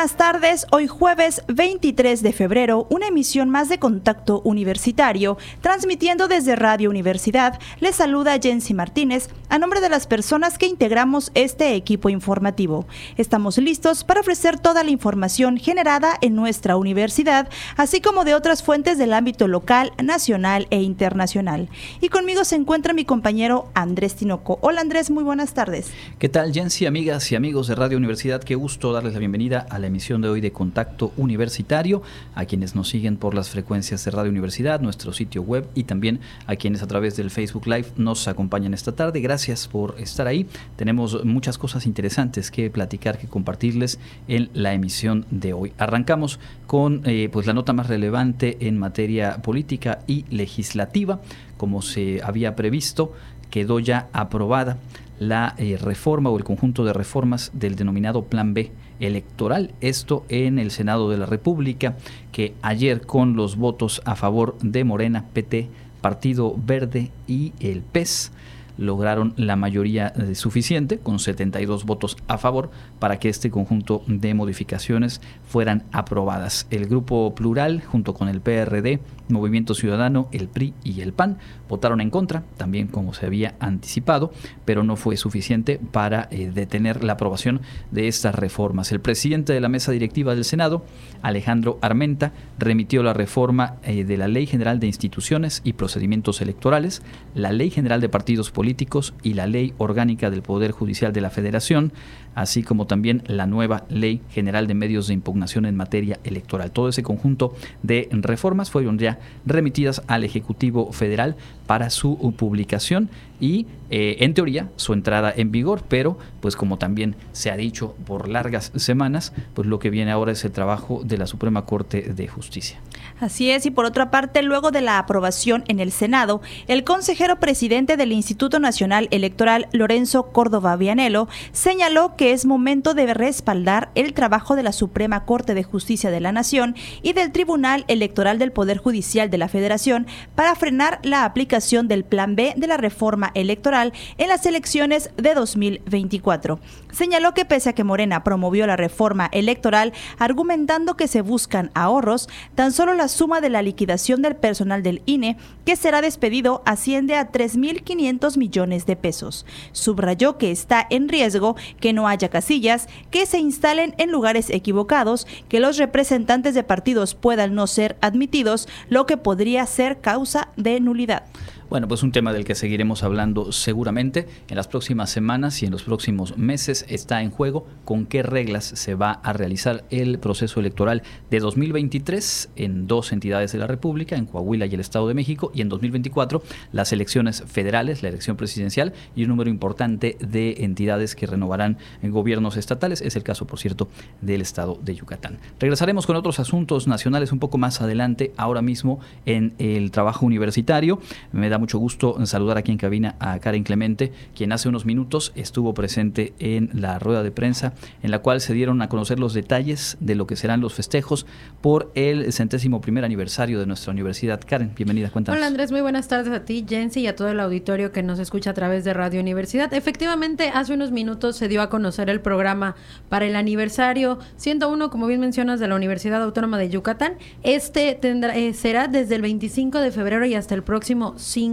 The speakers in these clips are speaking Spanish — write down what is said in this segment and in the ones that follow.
Buenas tardes, hoy jueves 23 de febrero, una emisión más de Contacto Universitario, transmitiendo desde Radio Universidad. Les saluda Jensi Martínez a nombre de las personas que integramos este equipo informativo. Estamos listos para ofrecer toda la información generada en nuestra universidad, así como de otras fuentes del ámbito local, nacional e internacional. Y conmigo se encuentra mi compañero Andrés Tinoco. Hola Andrés, muy buenas tardes. ¿Qué tal Jensi, amigas y amigos de Radio Universidad? Qué gusto darles la bienvenida a la emisión de hoy de Contacto Universitario, a quienes nos siguen por las frecuencias de Radio Universidad, nuestro sitio web y también a quienes a través del Facebook Live nos acompañan esta tarde. Gracias por estar ahí. Tenemos muchas cosas interesantes que platicar, que compartirles en la emisión de hoy. Arrancamos con eh, pues la nota más relevante en materia política y legislativa, como se había previsto, quedó ya aprobada la eh, reforma o el conjunto de reformas del denominado Plan B electoral. Esto en el Senado de la República, que ayer con los votos a favor de Morena, PT, Partido Verde y el PES lograron la mayoría eh, suficiente, con 72 votos a favor, para que este conjunto de modificaciones fueran aprobadas. El Grupo Plural, junto con el PRD, Movimiento Ciudadano, el PRI y el PAN, votaron en contra, también como se había anticipado, pero no fue suficiente para eh, detener la aprobación de estas reformas. El presidente de la mesa directiva del Senado, Alejandro Armenta, remitió la reforma eh, de la Ley General de Instituciones y Procedimientos Electorales, la Ley General de Partidos Políticos y la Ley Orgánica del Poder Judicial de la Federación, así como también la nueva Ley General de Medios de Impugnación en materia electoral. Todo ese conjunto de reformas fueron ya remitidas al Ejecutivo Federal para su publicación y eh, en teoría su entrada en vigor, pero pues como también se ha dicho por largas semanas, pues lo que viene ahora es el trabajo de la Suprema Corte de Justicia. Así es, y por otra parte, luego de la aprobación en el Senado, el consejero presidente del Instituto Nacional Electoral, Lorenzo Córdoba Vianelo, señaló que es momento de respaldar el trabajo de la Suprema Corte de Justicia de la Nación y del Tribunal Electoral del Poder Judicial de la Federación para frenar la aplicación del Plan B de la reforma electoral en las elecciones de 2024. Señaló que pese a que Morena promovió la reforma electoral argumentando que se buscan ahorros, tan solo la suma de la liquidación del personal del INE que será despedido asciende a 3.500 millones de pesos. Subrayó que está en riesgo que no haya casillas, que se instalen en lugares equivocados, que los representantes de partidos puedan no ser admitidos, lo que podría ser causa de nulidad. Bueno, pues un tema del que seguiremos hablando seguramente en las próximas semanas y en los próximos meses está en juego con qué reglas se va a realizar el proceso electoral de 2023 en dos entidades de la República, en Coahuila y el Estado de México, y en 2024 las elecciones federales, la elección presidencial y un número importante de entidades que renovarán en gobiernos estatales. Es el caso, por cierto, del Estado de Yucatán. Regresaremos con otros asuntos nacionales un poco más adelante, ahora mismo en el trabajo universitario. Me da mucho gusto saludar aquí en cabina a Karen Clemente, quien hace unos minutos estuvo presente en la rueda de prensa en la cual se dieron a conocer los detalles de lo que serán los festejos por el centésimo primer aniversario de nuestra universidad. Karen, bienvenida, cuéntanos. Hola Andrés, muy buenas tardes a ti, Jensi, y a todo el auditorio que nos escucha a través de Radio Universidad. Efectivamente, hace unos minutos se dio a conocer el programa para el aniversario 101, como bien mencionas, de la Universidad Autónoma de Yucatán. Este tendrá, eh, será desde el 25 de febrero y hasta el próximo 5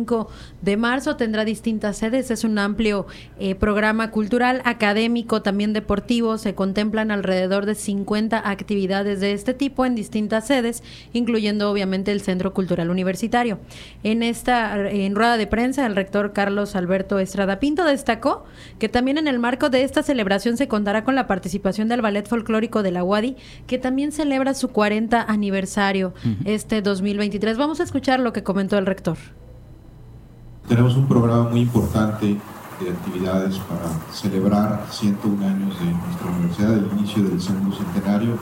de marzo. Tendrá distintas sedes. Es un amplio eh, programa cultural, académico, también deportivo. Se contemplan alrededor de 50 actividades de este tipo en distintas sedes, incluyendo obviamente el Centro Cultural Universitario. En esta en rueda de prensa, el rector Carlos Alberto Estrada Pinto destacó que también en el marco de esta celebración se contará con la participación del Ballet Folclórico de la UADI, que también celebra su 40 aniversario este 2023. Vamos a escuchar lo que comentó el rector. Tenemos un programa muy importante de actividades para celebrar 101 años de nuestra universidad, el inicio del segundo centenario.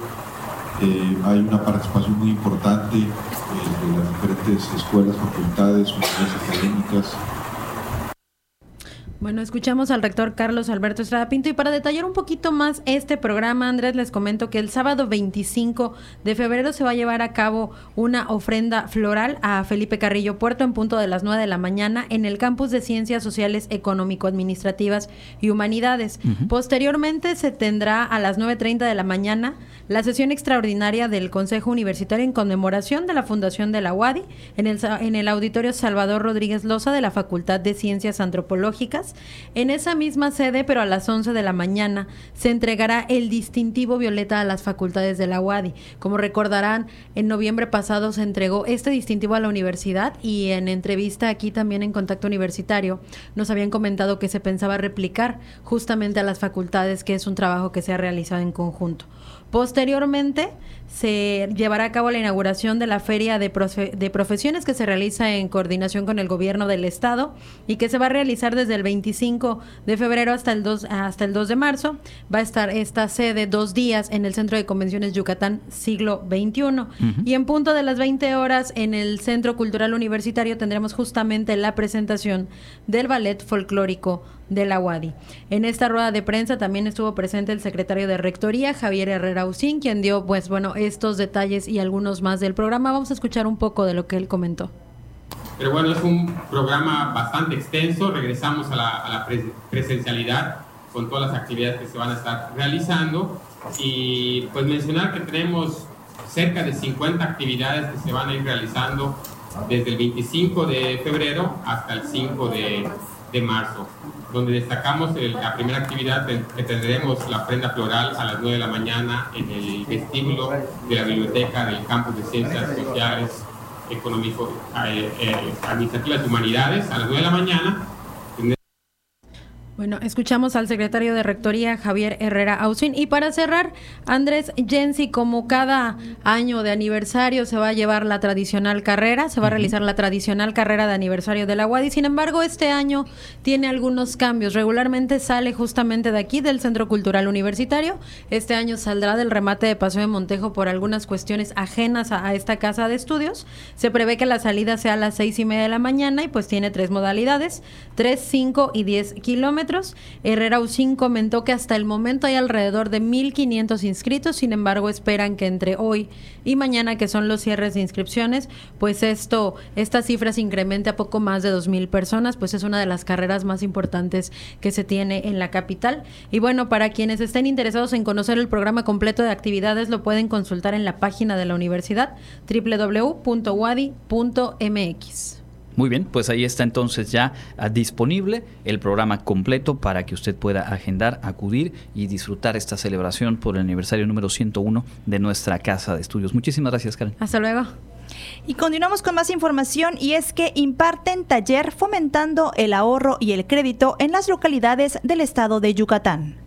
Eh, hay una participación muy importante eh, de las diferentes escuelas, facultades, unidades académicas, Bueno, escuchamos al rector Carlos Alberto Estrada Pinto y para detallar un poquito más este programa, Andrés, les comento que el sábado 25 de febrero se va a llevar a cabo una ofrenda floral a Felipe Carrillo Puerto en punto de las 9 de la mañana en el campus de Ciencias Sociales, Económico-Administrativas y Humanidades. Posteriormente se tendrá a las 9.30 de la mañana la sesión extraordinaria del Consejo Universitario en conmemoración de la fundación de la UADI en el, en el auditorio Salvador Rodríguez Loza de la Facultad de Ciencias Antropológicas en esa misma sede, pero a las 11 de la mañana, se entregará el distintivo violeta a las facultades de la UADI. Como recordarán, en noviembre pasado se entregó este distintivo a la universidad y en entrevista aquí también en Contacto Universitario nos habían comentado que se pensaba replicar justamente a las facultades, que es un trabajo que se ha realizado en conjunto. Posteriormente se llevará a cabo la inauguración de la Feria de, Profesiones que se realiza en coordinación con el Gobierno del Estado y que se va a realizar desde el 25 de febrero hasta el 2, hasta el 2 de marzo. Va a estar esta sede dos días en el Centro de Convenciones Yucatán siglo XXI. Y en punto de las 20 horas en el Centro Cultural Universitario tendremos justamente la presentación del ballet folclórico de la UADI. En esta rueda de prensa también estuvo presente el secretario de Rectoría, Javier Herrera Usín, quien dio, pues bueno, estos detalles y algunos más del programa. Vamos a escuchar un poco de lo que él comentó. Pero bueno, es un programa bastante extenso. Regresamos a la, presencialidad con todas las actividades que se van a estar realizando. Y pues mencionar que tenemos cerca de 50 actividades que se van a ir realizando desde el 25 de febrero hasta el 5 de, de marzo donde destacamos la primera actividad que tendremos la prenda floral a las 9 de la mañana en el vestíbulo de la biblioteca del campus de Ciencias Sociales, Económico, eh, eh, Administrativas y Humanidades a las 9 de la mañana bueno, escuchamos al secretario de Rectoría, Javier Herrera Ausín. Y para cerrar, Andrés Jensi, como cada año de aniversario se va a llevar la tradicional carrera, se va a realizar la tradicional carrera de aniversario de la UADI. Sin embargo, este año tiene algunos cambios. Regularmente sale justamente de aquí, del Centro Cultural Universitario. Este año saldrá del remate de Paseo de Montejo por algunas cuestiones ajenas a, a esta casa de estudios. Se prevé que la salida sea a las seis y media de la mañana y pues tiene tres modalidades, tres, cinco y diez kilómetros Herrera Usín comentó que hasta el momento hay alrededor de 1.500 inscritos, sin embargo esperan que entre hoy y mañana, que son los cierres de inscripciones, pues esto, esta cifra se incremente a poco más de 2.000 personas, pues es una de las carreras más importantes que se tiene en la capital. Y bueno, para quienes estén interesados en conocer el programa completo de actividades, lo pueden consultar en la página de la universidad www.wadi.mx. Muy bien, pues ahí está entonces ya ah, disponible el programa completo para que usted pueda agendar, acudir y disfrutar esta celebración por el aniversario número 101 de nuestra casa de estudios. Muchísimas gracias, Karen. Hasta luego. Y continuamos con más información y es que imparten taller fomentando el ahorro y el crédito en las localidades del estado de Yucatán.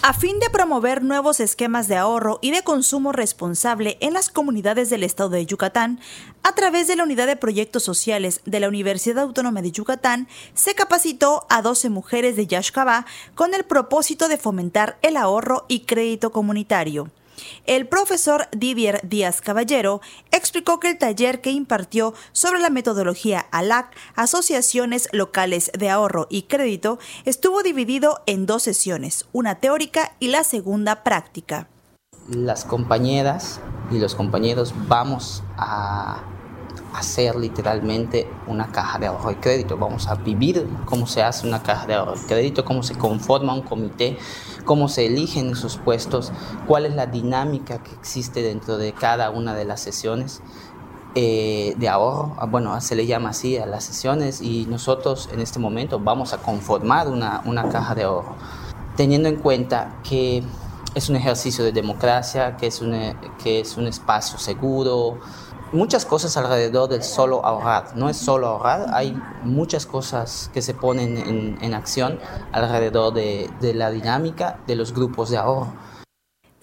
A fin de promover nuevos esquemas de ahorro y de consumo responsable en las comunidades del estado de Yucatán, a través de la Unidad de Proyectos Sociales de la Universidad Autónoma de Yucatán, se capacitó a 12 mujeres de Yaxcabá con el propósito de fomentar el ahorro y crédito comunitario. El profesor Didier Díaz Caballero explicó que el taller que impartió sobre la metodología ALAC, Asociaciones Locales de Ahorro y Crédito, estuvo dividido en dos sesiones, una teórica y la segunda práctica. Las compañeras y los compañeros vamos a hacer literalmente una caja de ahorro y crédito, vamos a vivir cómo se hace una caja de ahorro y crédito, cómo se conforma un comité cómo se eligen esos puestos, cuál es la dinámica que existe dentro de cada una de las sesiones. Eh, de ahorro, ah, bueno, se le llama así a las sesiones y nosotros en este momento vamos a conformar una, una caja de ahorro, teniendo en cuenta que es un ejercicio de democracia, que es un, que es un espacio seguro, muchas cosas alrededor del solo ahorrar. No es solo ahorrar, hay muchas cosas que se ponen en, acción alrededor de, de la dinámica de los grupos de ahorro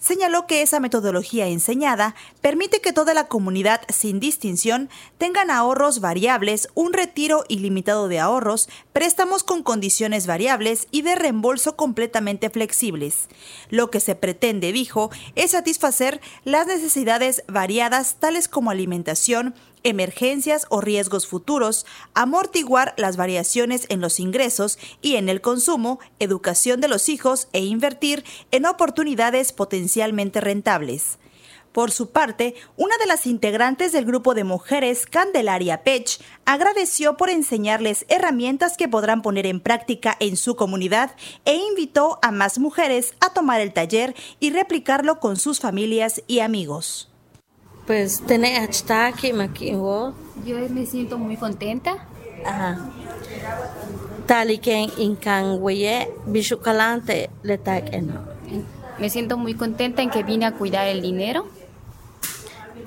señaló que esa metodología enseñada permite que toda la comunidad, sin distinción, tengan ahorros variables, un retiro ilimitado de ahorros, préstamos con condiciones variables y de reembolso completamente flexibles. Lo que se pretende, dijo, es satisfacer las necesidades variadas tales como alimentación, emergencias o riesgos futuros, amortiguar las variaciones en los ingresos y en el consumo, educación de los hijos e invertir en oportunidades potencialmente rentables. Por su parte, una de las integrantes del grupo de mujeres, Candelaria Pech, agradeció por enseñarles herramientas que podrán poner en práctica en su comunidad e invitó a más mujeres a tomar el taller y replicarlo con sus familias y amigos. Pues tener aquí Yo me siento muy contenta. Ajá. Tal y que en Me siento muy contenta en que vine a cuidar el dinero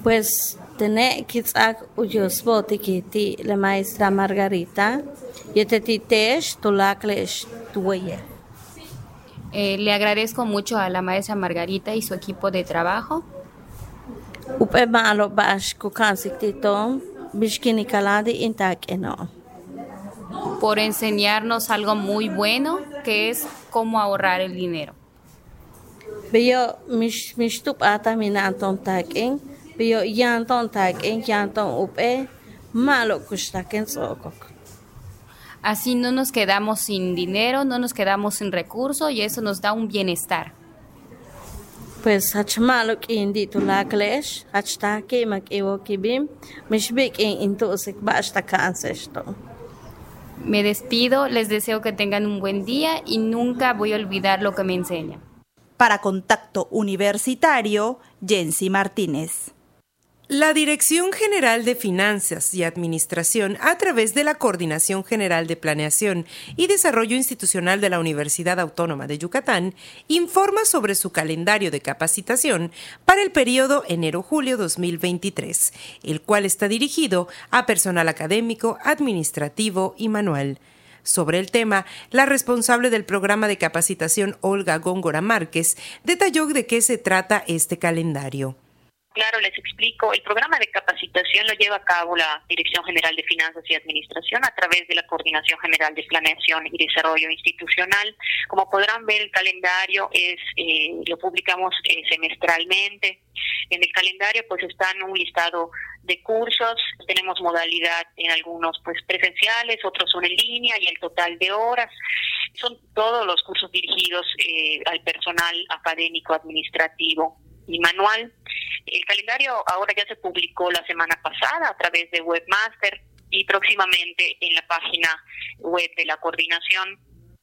pues tener kitzak uyosbo tikiti la maestra Margarita yetetitesh tulaklesh tuye. Eh, le agradezco mucho a la maestra Margarita y su equipo de trabajo. Upe malo bash kukansiktito bishkini kaladi intak eno. Por enseñarnos algo muy bueno que es cómo ahorrar el dinero. Veo mish mishtup ata minanton takin Así no nos quedamos sin dinero, no nos quedamos sin recursos y eso nos da un bienestar. Pues hachmalo indi tu la klesh, hachtaki mak iwo kibim, mishbik in intusik basta esto. Me despido, les deseo que tengan un buen día y nunca voy a olvidar lo que me enseñan. Para Contacto Universitario, Jensi Martínez. La Dirección General de Finanzas y Administración, a través de la Coordinación General de Planeación y Desarrollo Institucional de la Universidad Autónoma de Yucatán, informa sobre su calendario de capacitación para el periodo enero-julio 2023, el cual está dirigido a personal académico, administrativo y manual. Sobre el tema, la responsable del programa de capacitación, Olga Góngora Márquez, detalló de qué se trata este calendario. Claro, les explico. El programa de capacitación lo lleva a cabo la Dirección General de Finanzas y Administración a través de la Coordinación General de Planeación y Desarrollo Institucional. Como podrán ver, el calendario es eh, lo publicamos eh, semestralmente. En el calendario pues están un listado de cursos, tenemos modalidad en algunos pues presenciales, otros son en línea y el total de horas. Son todos los cursos dirigidos eh, al personal académico administrativo y manual. El calendario ahora ya se publicó la semana pasada a través de Webmaster y próximamente en la página web de la coordinación.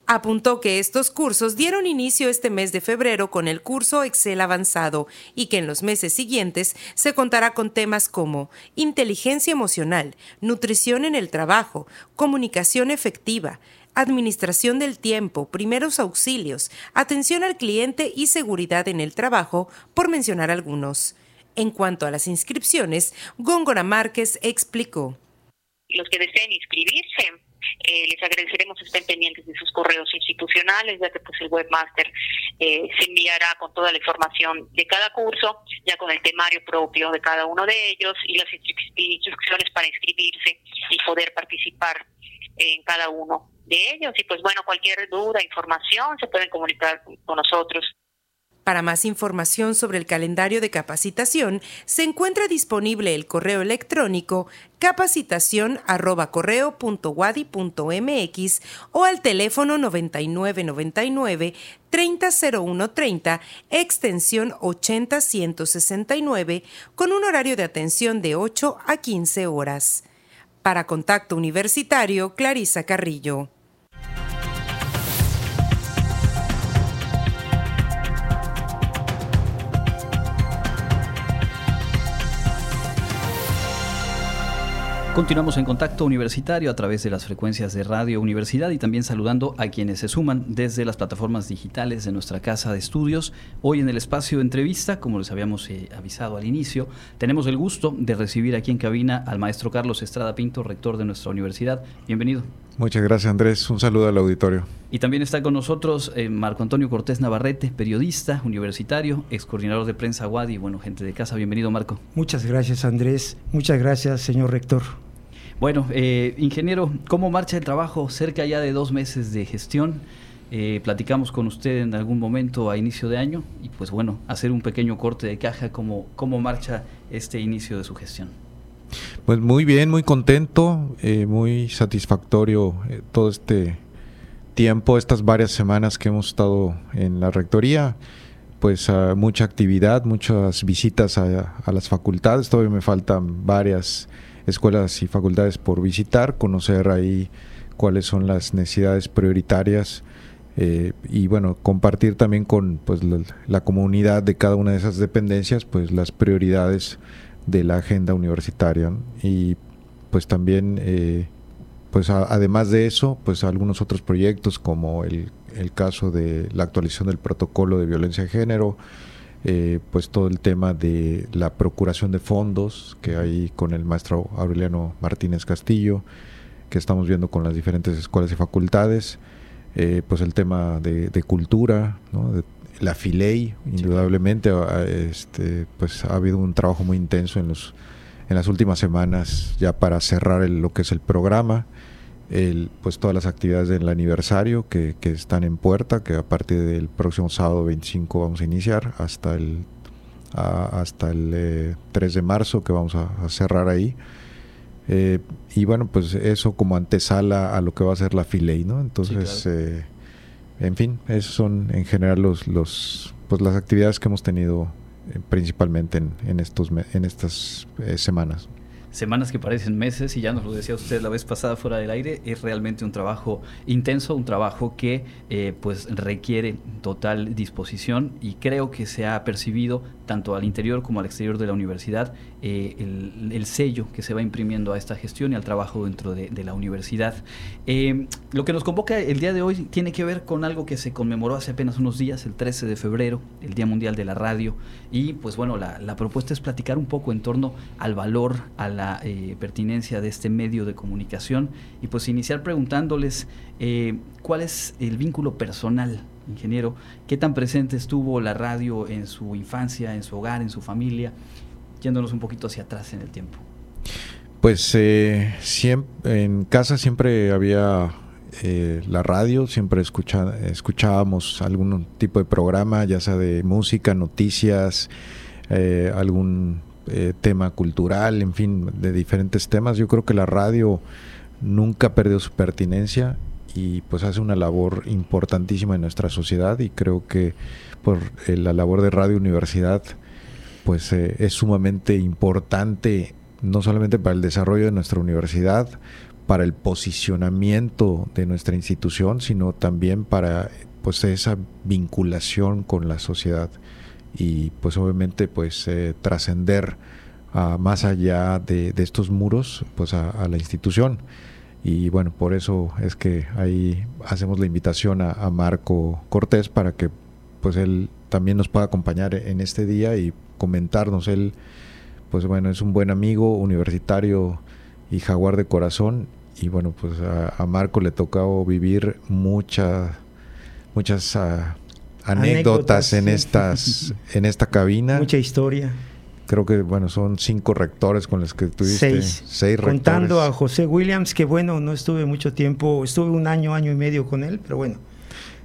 Apuntó que estos cursos dieron inicio este mes de febrero con el curso Excel avanzado y que en los meses siguientes se contará con temas como inteligencia emocional, nutrición en el trabajo, comunicación efectiva, administración del tiempo, primeros auxilios, atención al cliente y seguridad en el trabajo, por mencionar algunos. En cuanto a las inscripciones, Góngora Márquez explicó. Los que deseen inscribirse, eh, les agradeceremos estén pendientes de sus correos institucionales, ya que pues el webmaster eh, se enviará con toda la información de cada curso, ya con el temario propio de cada uno de ellos y las instrucciones para inscribirse y poder participar en cada uno de ellos. Y pues bueno, cualquier duda, información, se pueden comunicar con nosotros. Para más información sobre el calendario de capacitación, se encuentra disponible el correo electrónico capacitación@correo.wadi.mx o al teléfono 9999 300130 extensión 80169 con un horario de atención de 8 a 15 horas. Para Contacto Universitario, Clarisa Carrillo. Continuamos en contacto universitario a través de las frecuencias de Radio Universidad y también saludando a quienes se suman desde las plataformas digitales de nuestra casa de estudios. Hoy en el espacio de entrevista, como les habíamos eh, avisado al inicio, tenemos el gusto de recibir aquí en cabina al maestro Carlos Estrada Pinto, rector de nuestra universidad. Bienvenido. Muchas gracias Andrés, un saludo al auditorio. Y también está con nosotros eh, Marco Antonio Cortés Navarrete, periodista, universitario, ex coordinador de prensa Wadi, bueno, gente de casa, bienvenido Marco. Muchas gracias Andrés, muchas gracias señor rector. Bueno, eh, ingeniero, ¿cómo marcha el trabajo cerca ya de dos meses de gestión? Eh, platicamos con usted en algún momento a inicio de año y pues bueno, hacer un pequeño corte de caja, ¿cómo, cómo marcha este inicio de su gestión? Pues muy bien, muy contento, eh, muy satisfactorio eh, todo este tiempo, estas varias semanas que hemos estado en la rectoría, pues mucha actividad, muchas visitas a, las facultades, todavía me faltan varias escuelas y facultades por visitar, conocer ahí cuáles son las necesidades prioritarias eh, y bueno, compartir también con pues, la, comunidad de cada una de esas dependencias pues las prioridades de la agenda universitaria y pues también eh, pues además de eso pues algunos otros proyectos como el, el, caso de la actualización del protocolo de violencia de género eh, pues todo el tema de la procuración de fondos que hay con el maestro Aureliano Martínez Castillo que estamos viendo con las diferentes escuelas y facultades, eh, pues el tema de, cultura, la FILEI, indudablemente, este, pues ha habido un trabajo muy intenso en, los, en las últimas semanas ya para cerrar lo que es el programa, el, pues todas las actividades del aniversario que, están en puerta, que a partir del próximo sábado 25 vamos a iniciar hasta el, hasta el 3 eh, de marzo que vamos a cerrar ahí. Eh, y bueno, pues eso como antesala a lo que va a ser la Filey, ¿no? Entonces, eh, en fin, esos son en general los, los, pues las actividades que hemos tenido eh, principalmente en, en, estos, en estas semanas semanas que parecen meses, y ya nos lo decía usted la vez pasada fuera del aire, es realmente un trabajo intenso, un trabajo que eh, pues requiere total disposición y creo que se ha percibido tanto al interior como al exterior de la universidad eh, el, sello que se va imprimiendo a esta gestión y al trabajo dentro de, la universidad. Eh, lo que nos convoca el día de hoy tiene que ver con algo que se conmemoró hace apenas unos días, el 13 de febrero, el Día Mundial de la Radio, y pues bueno, la, la propuesta es platicar un poco en torno al valor, a la eh, pertinencia de este medio de comunicación y pues iniciar preguntándoles eh, cuál es el vínculo personal, ingeniero, qué tan presente estuvo la radio en su infancia, en su hogar, en su familia, yéndonos un poquito hacia atrás en el tiempo. Pues eh, en casa siempre había la radio, siempre escuchábamos algún tipo de programa, ya sea de música, noticias, algún eh, tema cultural, en fin, de diferentes temas. Yo creo que la radio nunca perdió su pertinencia y pues hace una labor importantísima en nuestra sociedad y creo que por eh, la labor de Radio Universidad pues eh, es sumamente importante no solamente para el desarrollo de nuestra universidad, para el posicionamiento de nuestra institución, sino también para pues esa vinculación con la sociedad y pues obviamente pues eh, trascender más allá de, estos muros pues a, la institución. Y bueno por eso es que ahí hacemos la invitación a, Marco Cortés para que pues él también nos pueda acompañar en este día y comentarnos. Él pues bueno es un buen amigo universitario y jaguar de corazón y bueno pues a, Marco le tocó vivir muchas muchas ah, anécdotas, en estas en esta cabina. Mucha historia. Creo que bueno, son cinco rectores con los que tuviste. Seis. Seis Contando a José Williams, que bueno, no estuve mucho tiempo, estuve un año, año y medio con él, pero bueno,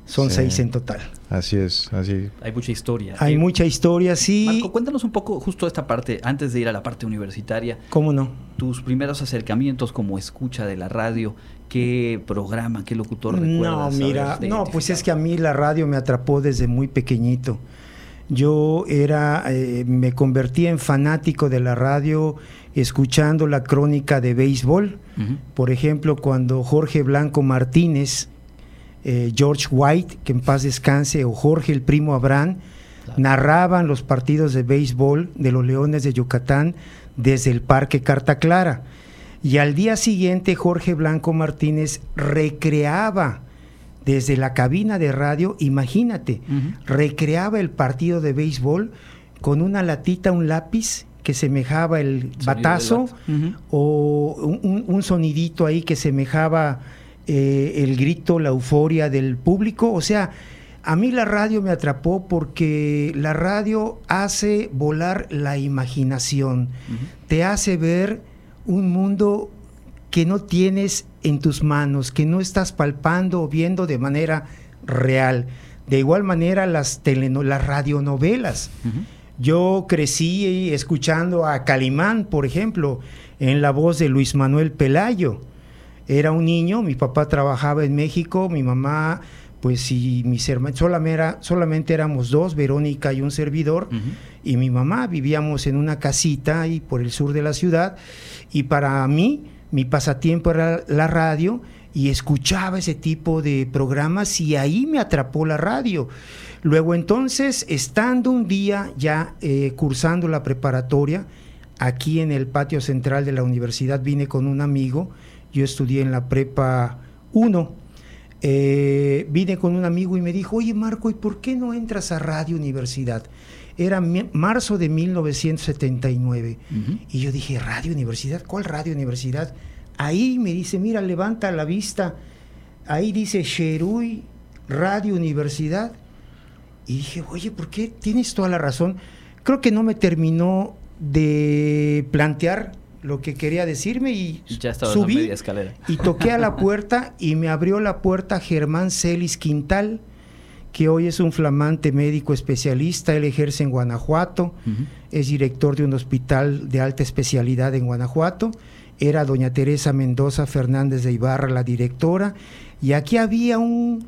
son seis en total. Así es, así. Hay mucha historia. Hay mucha historia, sí. Marco, cuéntanos un poco justo esta parte, antes de ir a la parte universitaria. ¿Cómo no? Tus primeros acercamientos como escucha de la radio, ¿qué programa, qué locutor recuerdas? No, mira, no, pues es que a mí la radio me atrapó desde muy pequeñito. Yo era, eh, me convertí en fanático de la radio escuchando la crónica de béisbol. Por ejemplo, cuando Jorge Blanco Martínez eh, George White, que en paz descanse, o Jorge el primo Abraham, narraban los partidos de béisbol de los Leones de Yucatán desde el Parque Carta Clara. Y al día siguiente Jorge Blanco Martínez recreaba desde la cabina de radio, imagínate, recreaba el partido de béisbol con una latita, un lápiz que semejaba el batazo o un, sonidito ahí que semejaba eh, el grito, la euforia del público. O sea, a mí la radio me atrapó porque la radio hace volar la imaginación, te hace ver un mundo que no tienes en tus manos, que no estás palpando o viendo de manera real. De igual manera las, las radionovelas. Yo crecí escuchando a Calimán, por ejemplo, en la voz de Luis Manuel Pelayo. Era un niño, mi papá trabajaba en México, mi mamá, pues y mis hermanos, solamente, solamente éramos dos, Verónica y un servidor, y mi mamá vivíamos en una casita ahí por el sur de la ciudad, y para mí, mi pasatiempo era la radio, y escuchaba ese tipo de programas, y ahí me atrapó la radio. Luego entonces, estando un día ya eh, cursando la preparatoria, aquí en el patio central de la universidad vine con un amigo, yo estudié en la prepa 1, eh, vine con un amigo y me dijo, oye Marco, ¿y por qué no entras a Radio Universidad? Era marzo de 1979. Y yo dije, ¿Radio Universidad? ¿Cuál Radio Universidad? Ahí me dice, mira, levanta la vista. Ahí dice Sherui, Radio Universidad. Y dije, oye, ¿por qué? Tienes toda la razón. Creo que no me terminó de plantear lo que quería decirme y ya subí media escalera. y toqué a la puerta y me abrió la puerta Germán Celis Quintal, que hoy es un flamante médico especialista, él ejerce en Guanajuato, es director de un hospital de alta especialidad en Guanajuato, era doña Teresa Mendoza Fernández de Ibarra la directora, y aquí había un,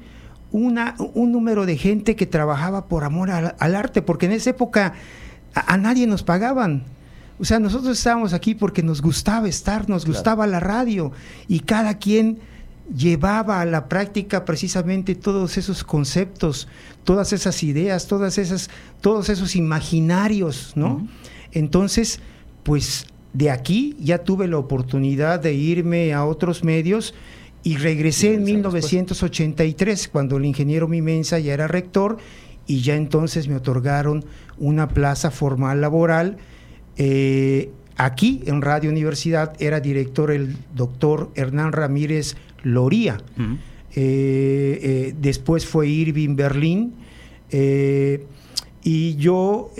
una, un número de gente que trabajaba por amor al, arte, porque en esa época a nadie nos pagaban o sea, nosotros estábamos aquí porque nos gustaba estar, nos gustaba la radio y cada quien llevaba a la práctica precisamente todos esos conceptos, todas esas ideas, todas esas, todos esos imaginarios, ¿no? Entonces, pues de aquí ya tuve la oportunidad de irme a otros medios y regresé en 1983 cuando el ingeniero Mimensa ya era rector y ya entonces me otorgaron una plaza formal laboral eh, aquí en Radio Universidad era director el doctor Hernán Ramírez Loría. Eh, eh, después fue Irving Berlín. y yo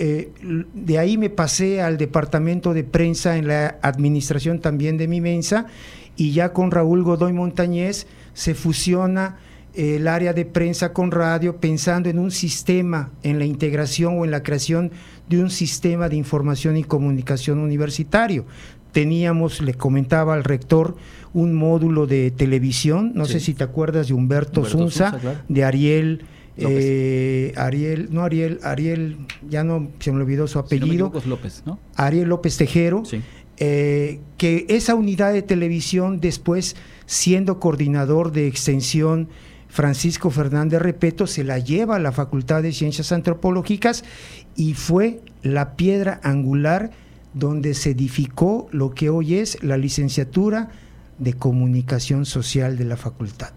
de ahí me pasé al departamento de prensa en la administración también de mi mensa y ya con Raúl Godoy Montañez se fusiona el área de prensa con radio pensando en un sistema, en la integración o en la creación de un sistema de información y comunicación universitario. Teníamos, le comentaba al rector, un módulo de televisión, no sé si te acuerdas de Humberto, Zunza, de Ariel. Eh, Ariel, no Ariel, Ariel, ya no se me olvidó su apellido. López, ¿no? Ariel López Tejero, eh, que esa unidad de televisión después, siendo coordinador de extensión Francisco Fernández Repeto se la lleva a la Facultad de Ciencias Antropológicas y fue la piedra angular donde se edificó lo que hoy es la licenciatura de comunicación social de la facultad.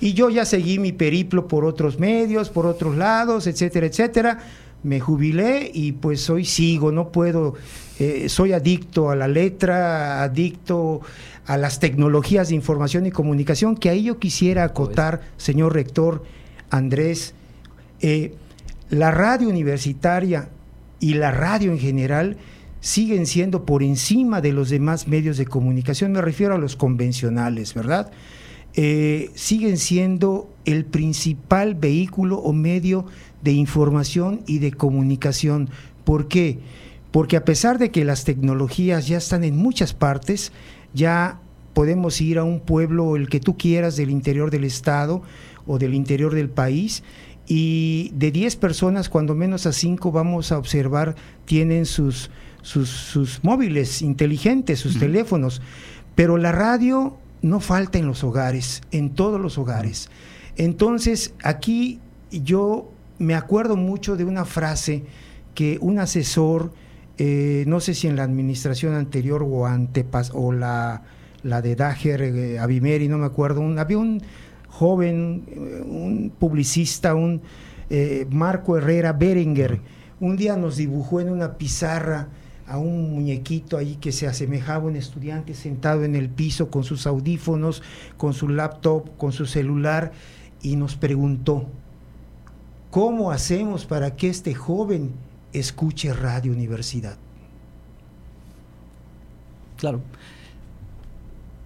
Y yo ya seguí mi periplo por otros medios, por otros lados, etcétera, etcétera. Me jubilé y pues hoy sigo, no puedo, eh, soy adicto a la letra, adicto a las tecnologías de información y comunicación, que ahí yo quisiera acotar, señor rector Andrés, eh, la radio universitaria y la radio en general siguen siendo por encima de los demás medios de comunicación, me refiero a los convencionales, ¿verdad? Eh, siguen siendo el principal vehículo o medio de información y de comunicación. ¿Por qué? Porque a pesar de que las tecnologías ya están en muchas partes, ya podemos ir a un pueblo, el que tú quieras, del interior del estado o del interior del país, y de 10 personas, cuando menos a 5 vamos a observar, tienen sus, sus, móviles inteligentes, sus teléfonos. Pero la radio no falta en los hogares, en todos los hogares. Entonces, aquí yo me acuerdo mucho de una frase que un asesor, eh, no sé si en la administración anterior o antepas o la la de Dager, eh, Abimeri, no me acuerdo, un, había un joven, eh, un publicista, un eh, Marco Herrera Berenguer, un día nos dibujó en una pizarra a un muñequito ahí que se asemejaba a un estudiante sentado en el piso con sus audífonos, con su laptop, con su celular, y nos preguntó, ¿cómo hacemos para que este joven escuche Radio Universidad? Claro.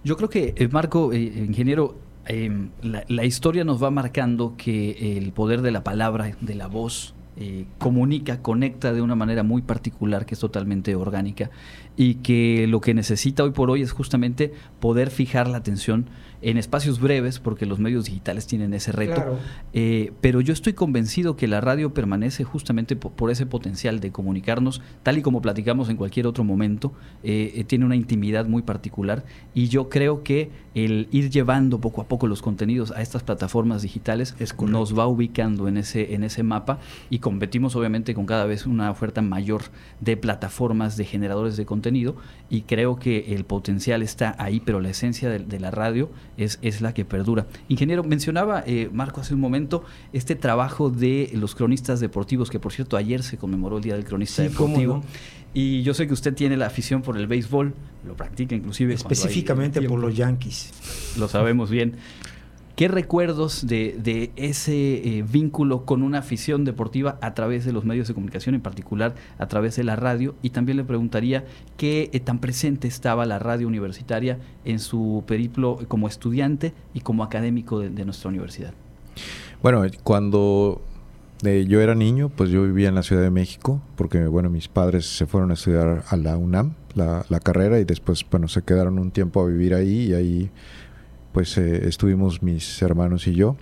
Yo creo que, eh, Marco, ingeniero, em, la, historia nos va marcando que el poder de la palabra, de la voz, eh, comunica, conecta de una manera muy particular, que es totalmente orgánica, y que lo que necesita hoy por hoy es justamente poder fijar la atención en espacios breves, porque los medios digitales tienen ese reto. Eh, pero yo estoy convencido que la radio permanece justamente por, ese potencial de comunicarnos, tal y como platicamos en cualquier otro momento, eh, eh, tiene una intimidad muy particular y yo creo que el ir llevando poco a poco los contenidos a estas plataformas digitales nos va ubicando en ese, en ese mapa y competimos obviamente con cada vez una oferta mayor de plataformas de generadores de contenido y creo que el potencial está ahí, pero la esencia de la radio es, la que perdura. Ingeniero, mencionaba eh, Marco hace un momento este trabajo de los cronistas deportivos, que por cierto ayer se conmemoró el Día del Cronista Deportivo. Y yo sé que usted tiene la afición por el béisbol, lo practica inclusive. Específicamente por los Yankees. Lo sabemos bien. ¿Qué recuerdos de, ese eh, vínculo con una afición deportiva a través de los medios de comunicación, en particular a través de la radio? Y también le preguntaría qué eh, tan presente estaba la radio universitaria en su periplo como estudiante y como académico de, nuestra universidad. Bueno, cuando eh, yo era niño, pues yo vivía en la Ciudad de México, porque bueno, mis padres se fueron a estudiar a la UNAM, la, la carrera, y después, bueno, se quedaron un tiempo a vivir ahí y ahí pues eh, estuvimos mis hermanos y yo.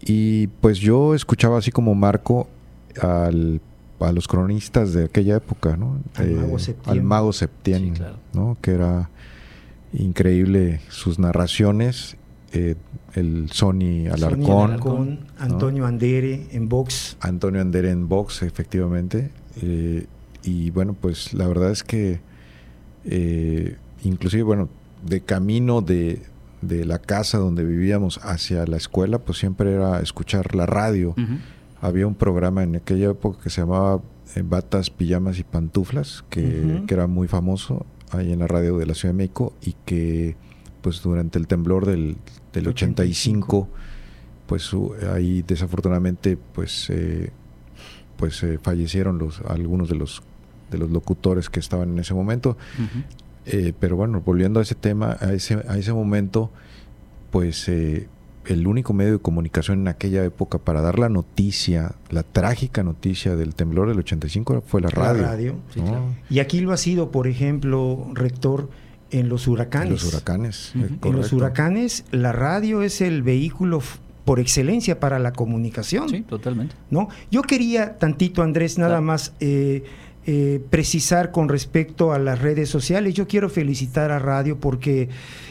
Y pues yo escuchaba así como Marco al, a los cronistas de aquella época, ¿no? Al Mago eh, Septién. Al Mago Septién, ¿no? Que era increíble sus narraciones. Eh, el Sony Alarcón. Antonio Andere en box. Antonio Andere en box, efectivamente. y bueno, pues la verdad es que inclusive, bueno, de camino de, de la casa donde vivíamos hacia la escuela, pues siempre era escuchar la radio. Había un programa en aquella época que se llamaba eh, Batas, Pijamas y Pantuflas, que, era muy famoso ahí en la radio de la Ciudad de México y que pues durante el temblor del, del 85, pues ahí desafortunadamente pues eh, pues eh, fallecieron los algunos de los de los locutores que estaban en ese momento. Eh, pero bueno, volviendo a ese tema, a ese, a ese momento, pues eh, el único medio de comunicación en aquella época para dar la noticia, la trágica noticia del temblor del 85 fue la radio. Y aquí lo ha sido, por ejemplo, rector, en los huracanes. En los huracanes. En los huracanes, la radio es el vehículo por excelencia para la comunicación. Sí, totalmente. ¿no? Yo quería tantito, Andrés, nada más eh, eh, precisar con respecto a las redes sociales. Yo quiero felicitar a Radio porque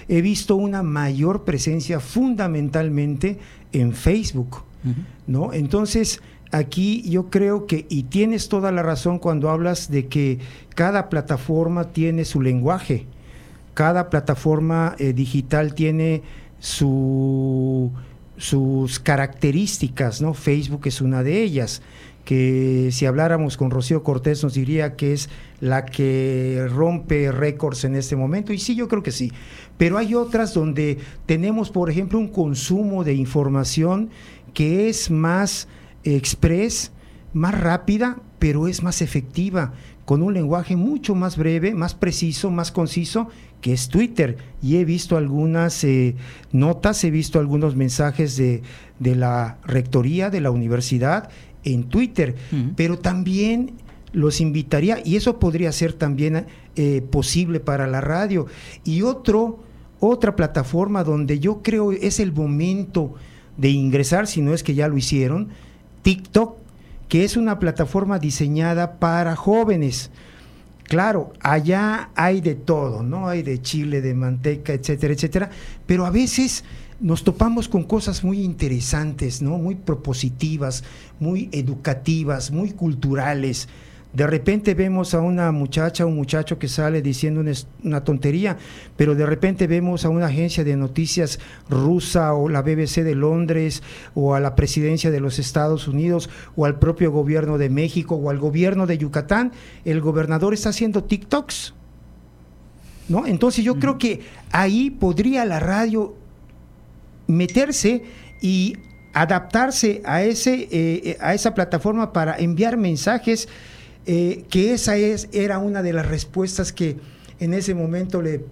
he visto una mayor presencia fundamentalmente en Facebook, ¿no? Entonces, aquí yo creo que, y tienes toda la razón cuando hablas de que cada plataforma tiene su lenguaje, cada plataforma eh, digital tiene su, sus características, ¿no? Facebook es una de ellas que si habláramos con Rocío Cortés nos diría que es la que rompe récords en este momento, y sí, yo creo que sí. Pero hay otras donde tenemos, por ejemplo, un consumo de información que es más express, más rápida, pero es más efectiva, con un lenguaje mucho más breve, más preciso, más conciso, que es Twitter. Y he visto algunas eh, notas, he visto algunos mensajes de, de la rectoría de la universidad en Twitter, pero también los invitaría, y eso podría ser también eh, posible para la radio. Y otro, otra plataforma donde yo creo es el momento de ingresar, si no es que ya lo hicieron, TikTok, que es una plataforma diseñada para jóvenes. Claro, allá hay de todo, ¿no? Hay de chile, de manteca, etcétera, etcétera, pero a veces nos topamos con cosas muy interesantes, ¿no? Muy propositivas, muy educativas, muy culturales. De repente vemos a una muchacha o un muchacho que sale diciendo una, tontería, pero de repente vemos a una agencia de noticias rusa o la BBC de Londres o a la presidencia de los Estados Unidos o al propio gobierno de México o al gobierno de Yucatán. El gobernador está haciendo TikToks. ¿No? Entonces yo creo que ahí podría la radio meterse y adaptarse a, ese, eh, a esa plataforma para enviar mensajes, eh, que esa es, era una de las respuestas que en ese momento le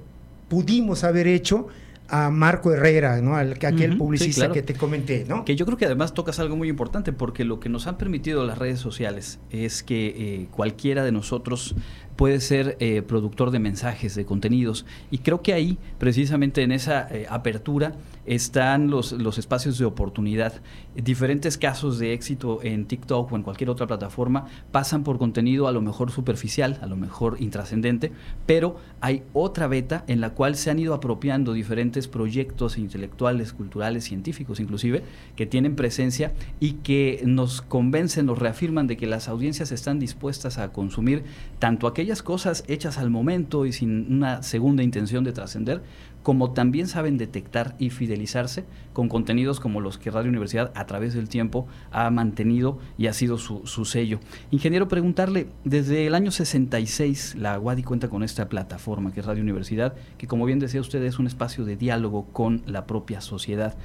pudimos haber hecho a Marco Herrera, ¿no? Al, aquel publicista que te comenté, ¿no? Que yo creo que además tocas algo muy importante porque lo que nos han permitido las redes sociales es que eh, cualquiera de nosotros puede ser eh, productor de mensajes, de contenidos. Y creo que ahí, precisamente en esa eh, apertura, están los, los espacios de oportunidad. Diferentes casos de éxito en TikTok o en cualquier otra plataforma pasan por contenido a lo mejor superficial, a lo mejor intrascendente, pero hay otra beta en la cual se han ido apropiando diferentes proyectos intelectuales, culturales, científicos inclusive, que tienen presencia y que nos convencen, nos reafirman de que las audiencias están dispuestas a consumir tanto aquellas cosas hechas al momento y sin una segunda intención de trascender, como también saben detectar y fidelizarse con contenidos como los que Radio Universidad a través del tiempo ha mantenido y ha sido su, su sello. Ingeniero, preguntarle, desde el año 66 la UADI cuenta con esta plataforma que es Radio Universidad, que como bien decía usted es un espacio de diálogo con la propia sociedad.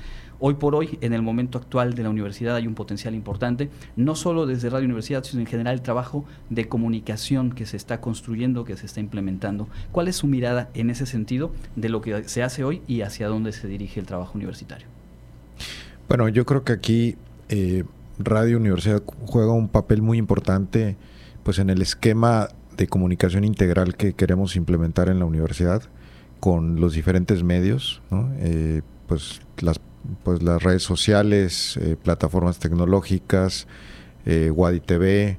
Hoy por hoy, en el momento actual de la universidad hay un potencial importante, no solo desde Radio Universidad, sino en general el trabajo de comunicación que se está construyendo, que se está implementando. ¿Cuál es su mirada en ese sentido de lo que se hace hoy y hacia dónde se dirige el trabajo universitario? Bueno, yo creo que aquí eh, Radio Universidad juega un papel muy importante pues en el esquema de comunicación integral que queremos implementar en la universidad con los diferentes medios, eh, pues las pues las redes sociales, eh, plataformas tecnológicas, eh, Wadi TV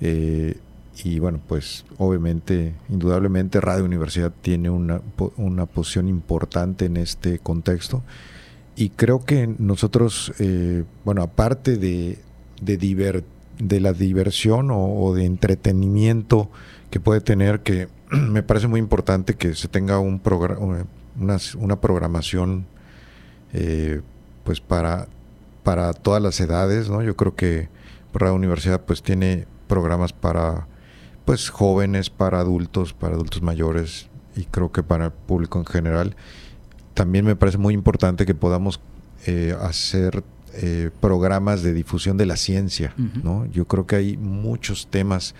eh, y bueno, pues obviamente, indudablemente Radio Universidad tiene una, una posición importante en este contexto. Y creo que nosotros, eh, bueno, aparte de, de, de la diversión o, de entretenimiento que puede tener, que me parece muy importante que se tenga un una programación eh, pues para, para todas las edades, ¿no? Yo creo que la Universidad pues tiene programas para pues jóvenes, para adultos, para adultos mayores y creo que para el público en general. También me parece muy importante que podamos eh, hacer eh, programas de difusión de la ciencia, ¿no? Yo creo que hay muchos temas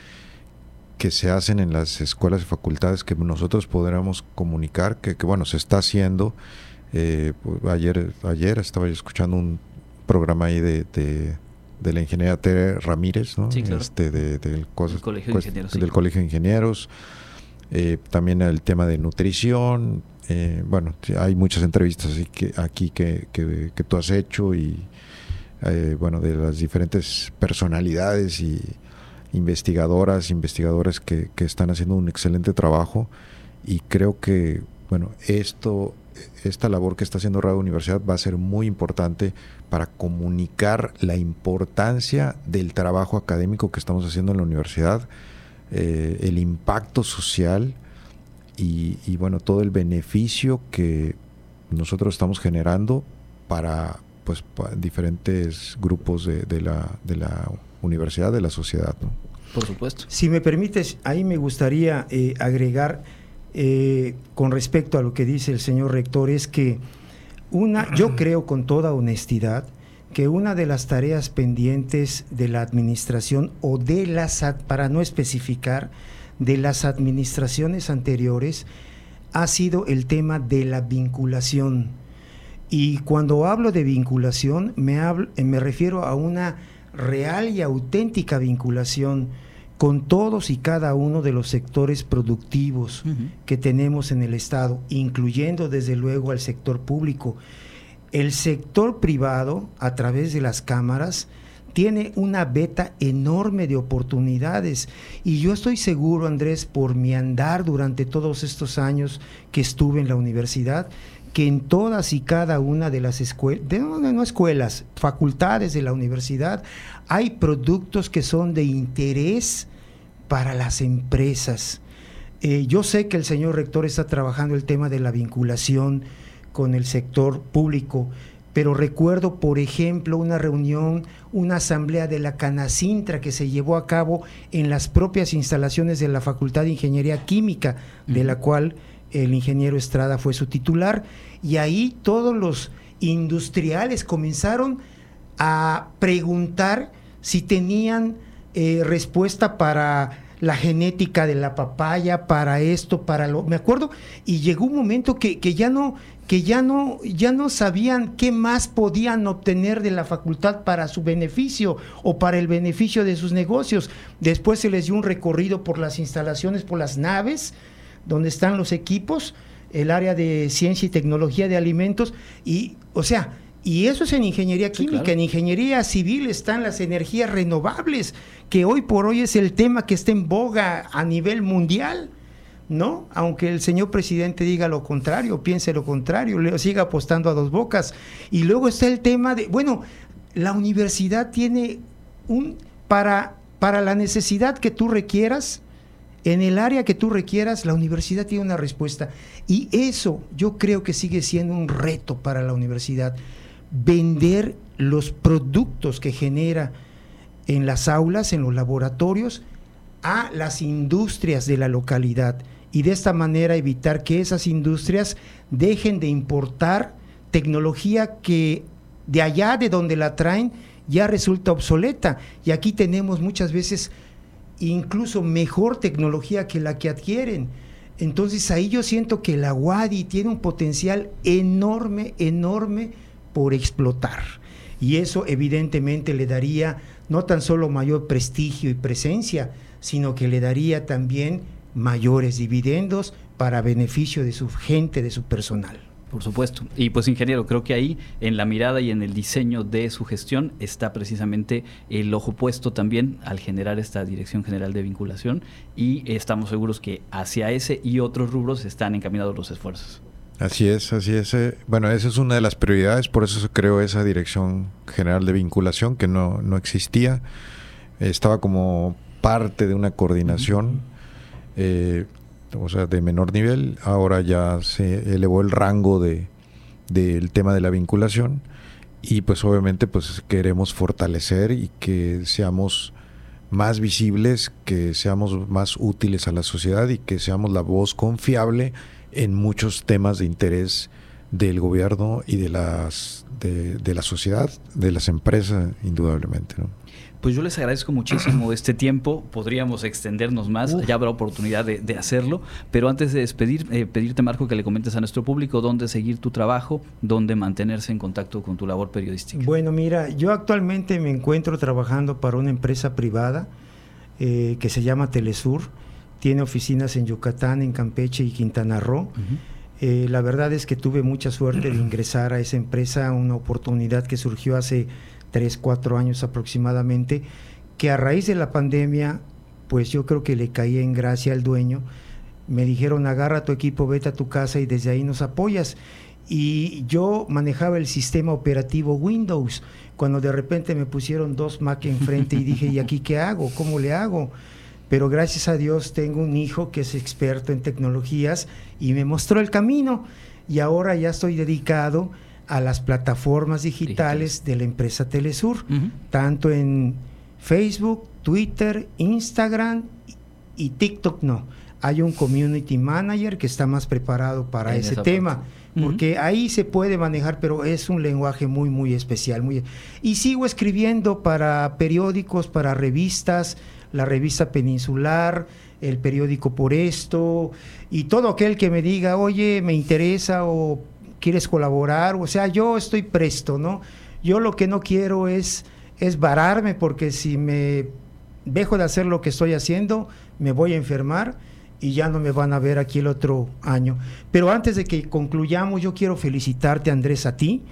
que se hacen en las escuelas y facultades que nosotros podríamos comunicar, que, que bueno, se está haciendo, eh, pues, ayer, ayer estaba escuchando un programa ahí de, de, la ingeniera Tere Ramírez, este, del, Colegio de Ingenieros, del Colegio de Ingenieros. Eh, también el tema de nutrición. Eh, bueno, hay muchas entrevistas que, aquí que, que, tú has hecho y bueno, de las diferentes personalidades y investigadoras, investigadores que, que están haciendo un excelente trabajo. Y creo que, bueno, esto esta labor que está haciendo Radio Universidad va a ser muy importante para comunicar la importancia del trabajo académico que estamos haciendo en la universidad, eh, el impacto social y, bueno, todo el beneficio que nosotros estamos generando para pues diferentes grupos de, la, de la universidad, de la sociedad. Por supuesto. Si me permites, ahí me gustaría eh, agregar eh, con respecto a lo que dice el señor rector es que una, yo creo con toda honestidad que una de las tareas pendientes de la administración o de las, para no especificar, de las administraciones anteriores ha sido el tema de la vinculación. Y cuando hablo de vinculación, me, hablo, me refiero a una real y auténtica vinculación con todos y cada uno de los sectores productivos que tenemos en el Estado, incluyendo desde luego al sector público. El sector privado, a través de las cámaras, tiene una beta enorme de oportunidades. Y yo estoy seguro, Andrés, por mi andar durante todos estos años que estuve en la universidad, que en todas y cada una de las escuelas, de, no, escuelas, facultades de la universidad, hay productos que son de interés para las empresas. Eh, yo sé que el señor rector está trabajando el tema de la vinculación con el sector público, pero recuerdo, por ejemplo, una reunión, una asamblea de la Canacintra que se llevó a cabo en las propias instalaciones de la Facultad de Ingeniería Química, de la cual el ingeniero Estrada fue su titular, y ahí todos los industriales comenzaron a preguntar si tenían eh, respuesta para la genética de la papaya para esto, para lo, me acuerdo, y llegó un momento que, que ya no, que ya no, ya no sabían qué más podían obtener de la facultad para su beneficio o para el beneficio de sus negocios. Después se les dio un recorrido por las instalaciones, por las naves, donde están los equipos, el área de ciencia y tecnología de alimentos, y, o sea, y eso es en ingeniería química, en ingeniería civil están las energías renovables, que hoy por hoy es el tema que está en boga a nivel mundial, ¿no? Aunque el señor presidente diga lo contrario, piense lo contrario, le siga apostando a dos bocas. Y luego está el tema de, bueno, la universidad tiene un, para, para la necesidad que tú requieras, en el área que tú requieras, la universidad tiene una respuesta. Y eso yo creo que sigue siendo un reto para la universidad vender los productos que genera en las aulas, en los laboratorios, a las industrias de la localidad y de esta manera evitar que esas industrias dejen de importar tecnología que de allá de donde la traen ya resulta obsoleta. Y aquí tenemos muchas veces incluso mejor tecnología que la que adquieren. Entonces ahí yo siento que la WADI tiene un potencial enorme, enorme por explotar. Y eso evidentemente le daría no tan solo mayor prestigio y presencia, sino que le daría también mayores dividendos para beneficio de su gente, de su personal. Por supuesto. Y pues ingeniero, creo que ahí en la mirada y en el diseño de su gestión está precisamente el ojo puesto también al generar esta Dirección General de Vinculación y estamos seguros que hacia ese y otros rubros están encaminados los esfuerzos. Así es, así es. Eh, bueno, esa es una de las prioridades, por eso se creó esa Dirección General de Vinculación que no, no existía. Estaba como parte de una coordinación, eh, o sea, de menor nivel. Ahora ya se elevó el rango de del tema de la vinculación y pues obviamente pues queremos fortalecer y que seamos más visibles, que seamos más útiles a la sociedad y que seamos la voz confiable en muchos temas de interés del gobierno y de las de, la sociedad, de las empresas, indudablemente. Pues yo les agradezco muchísimo este tiempo. Podríamos extendernos más, ya habrá oportunidad de, hacerlo. Pero antes de despedir, eh, pedirte, Marco, que le comentes a nuestro público dónde seguir tu trabajo, dónde mantenerse en contacto con tu labor periodística. Bueno, mira, yo actualmente me encuentro trabajando para una empresa privada eh, que se llama Telesur tiene oficinas en Yucatán, en Campeche y Quintana Roo. Eh, la verdad es que tuve mucha suerte de ingresar a esa empresa, una oportunidad que surgió hace tres, cuatro años aproximadamente, que a raíz de la pandemia, pues yo creo que le caí en gracia al dueño. Me dijeron, agarra tu equipo, vete a tu casa y desde ahí nos apoyas. Y yo manejaba el sistema operativo Windows, cuando de repente me pusieron dos Mac enfrente y dije, ¿y aquí qué hago? ¿Cómo le hago? Pero gracias a Dios tengo un hijo que es experto en tecnologías y me mostró el camino y ahora ya estoy dedicado a las plataformas digitales de la empresa Telesur, tanto en Facebook, Twitter, Instagram y, TikTok no. Hay un community manager que está más preparado para ese tema. Porque ahí se puede manejar, pero es un lenguaje muy, muy especial. Muy... Y sigo escribiendo para periódicos, para revistas, la revista Peninsular, el periódico Por Esto, y todo aquel que me diga, oye, me interesa o quieres colaborar, o sea, yo estoy presto, ¿no? Yo lo que no quiero es, es vararme, porque si me dejo de hacer lo que estoy haciendo, me voy a enfermar y ya no me van a ver aquí el otro año. Pero antes de que concluyamos, yo quiero felicitarte, Andrés, a ti.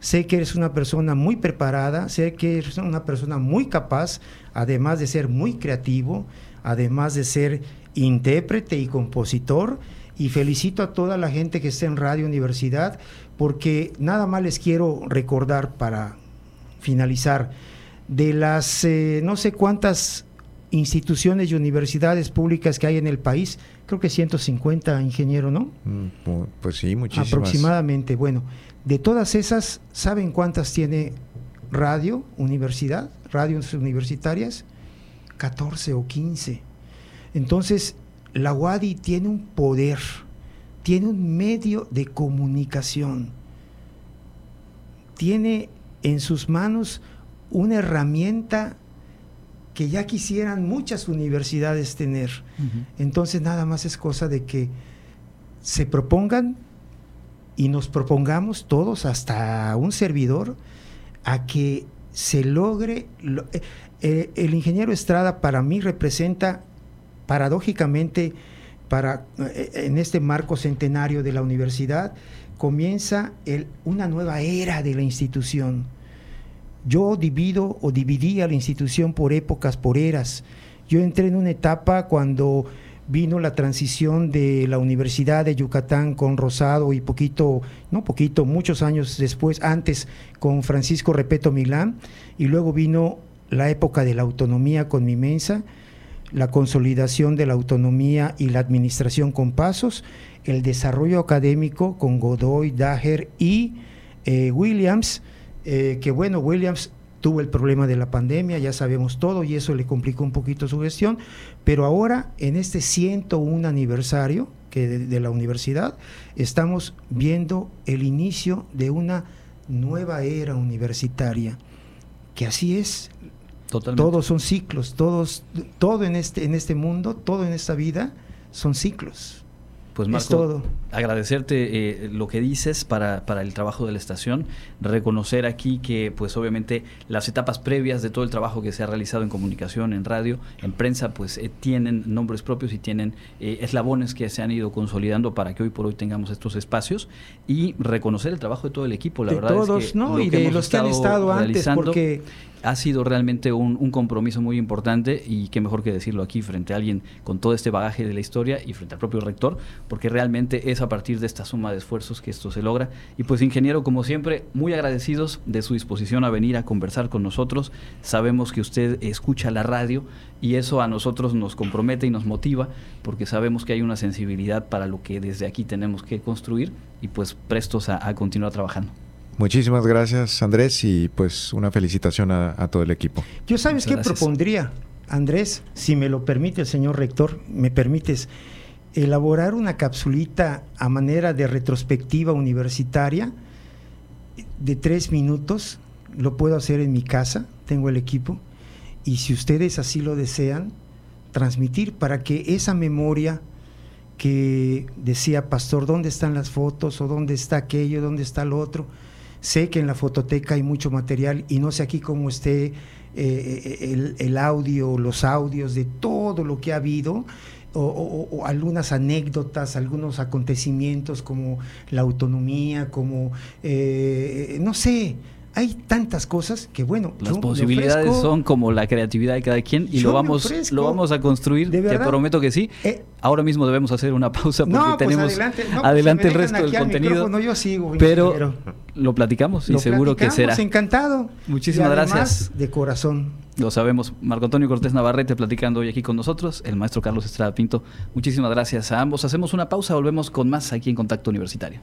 Sé que eres una persona muy preparada, sé que eres una persona muy capaz, además de ser muy creativo, además de ser intérprete y compositor. Y felicito a toda la gente que está en Radio Universidad, porque nada más les quiero recordar para finalizar, de las eh, no sé cuántas instituciones y universidades públicas que hay en el país, creo que 150 ingenieros, ¿no? Mm, pues sí, muchísimas. Aproximadamente. Bueno, de todas esas, ¿saben cuántas tiene radio, universidad, radios universitarias? 14 o 15. Entonces, la UADI tiene un poder, tiene un medio de comunicación, tiene en sus manos una herramienta que ya quisieran muchas universidades tener. Entonces nada más es cosa de que se propongan y nos propongamos todos, hasta un servidor, a que se logre... Eh, eh, el ingeniero Estrada para mí representa paradójicamente para, eh, en este marco centenario de la universidad, comienza el, una nueva era de la institución. Yo divido o dividía la institución por épocas, por eras. Yo entré en una etapa cuando vino la transición de la Universidad de Yucatán con Rosado y poquito, no poquito, muchos años después, antes con Francisco Repeto Milán, y luego vino la época de la autonomía con Mimensa, la consolidación de la autonomía y la administración con pasos, el desarrollo académico con Godoy, Daher y eh, Williams, eh, que bueno, Williams tuvo el problema de la pandemia, ya sabemos todo, y eso le complicó un poquito su gestión, pero ahora en este 101 aniversario que de, la universidad, estamos viendo el inicio de una nueva era universitaria, que así es, todos son ciclos, todos, todo en este, en este mundo, todo en esta vida son ciclos. Pues Marco, agradecerte eh, lo que dices para, para, el trabajo de la estación, reconocer aquí que pues obviamente las etapas previas de todo el trabajo que se ha realizado en comunicación, en radio, en prensa, pues eh, tienen nombres propios y tienen eh, eslabones que se han ido consolidando para que hoy por hoy tengamos estos espacios y reconocer el trabajo de todo el equipo, la verdad todos, es que ¿no? y de los que han estado antes, porque ha sido realmente un, compromiso muy importante y qué mejor que decirlo aquí frente a alguien con todo este bagaje de la historia y frente al propio rector, porque realmente es a partir de esta suma de esfuerzos que esto se logra. Y pues ingeniero, como siempre, muy agradecidos de su disposición a venir a conversar con nosotros. Sabemos que usted escucha la radio y eso a nosotros nos compromete y nos motiva porque sabemos que hay una sensibilidad para lo que desde aquí tenemos que construir y pues prestos a continuar trabajando. Muchísimas gracias Andrés y pues una felicitación a, todo el equipo. Yo sabes qué propondría, Andrés, si me lo permite el señor rector, me permites elaborar una capsulita a manera de retrospectiva universitaria de tres minutos, lo puedo hacer en mi casa, tengo el equipo, y si ustedes así lo desean, transmitir para que esa memoria que decía Pastor, ¿dónde están las fotos? ¿O dónde está aquello? ¿Dónde está lo otro? Sé que en la fototeca hay mucho material y no sé aquí cómo esté eh, el, el, audio, los audios de todo lo que ha habido. O, algunas anécdotas, algunos acontecimientos como la autonomía, como, eh, no sé, hay tantas cosas que bueno las posibilidades son como la creatividad de cada quien y lo vamos lo vamos a construir te prometo que sí. Eh, ahora mismo debemos hacer una pausa porque pues tenemos adelante, adelante el resto del contenido. yo sigo, pero lo platicamos y seguro que será. encantado. Muchísimas gracias. de corazón. Lo sabemos. Marco Antonio Cortés Navarrete platicando hoy aquí con nosotros. El maestro Carlos Estrada Pinto muchísimas gracias a ambos. Hacemos una pausa volvemos con más aquí en Contacto Universitario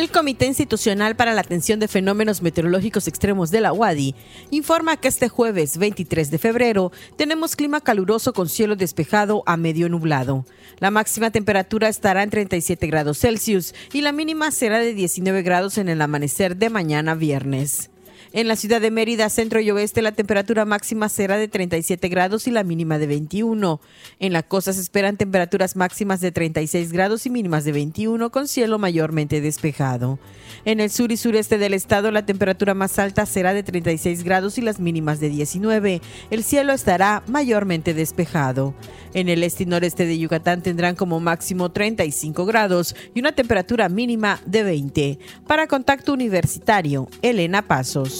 El Comité Institucional para la Atención de Fenómenos Meteorológicos Extremos de la UADI informa que este jueves 23 de febrero tenemos clima caluroso con cielo despejado a medio nublado. La máxima temperatura estará en 37 grados Celsius y la mínima será de 19 grados en el amanecer de mañana viernes. En la ciudad de Mérida, centro y oeste, la temperatura máxima será de 37 grados y la mínima de 21. En la costa se esperan temperaturas máximas de 36 grados y mínimas de 21 con cielo mayormente despejado. En el sur y sureste del estado, la temperatura más alta será de 36 grados y las mínimas de 19. El cielo estará mayormente despejado. En el este y noreste de Yucatán tendrán como máximo 35 grados y una temperatura mínima de 20. Para Contacto Universitario, Elena Pasos.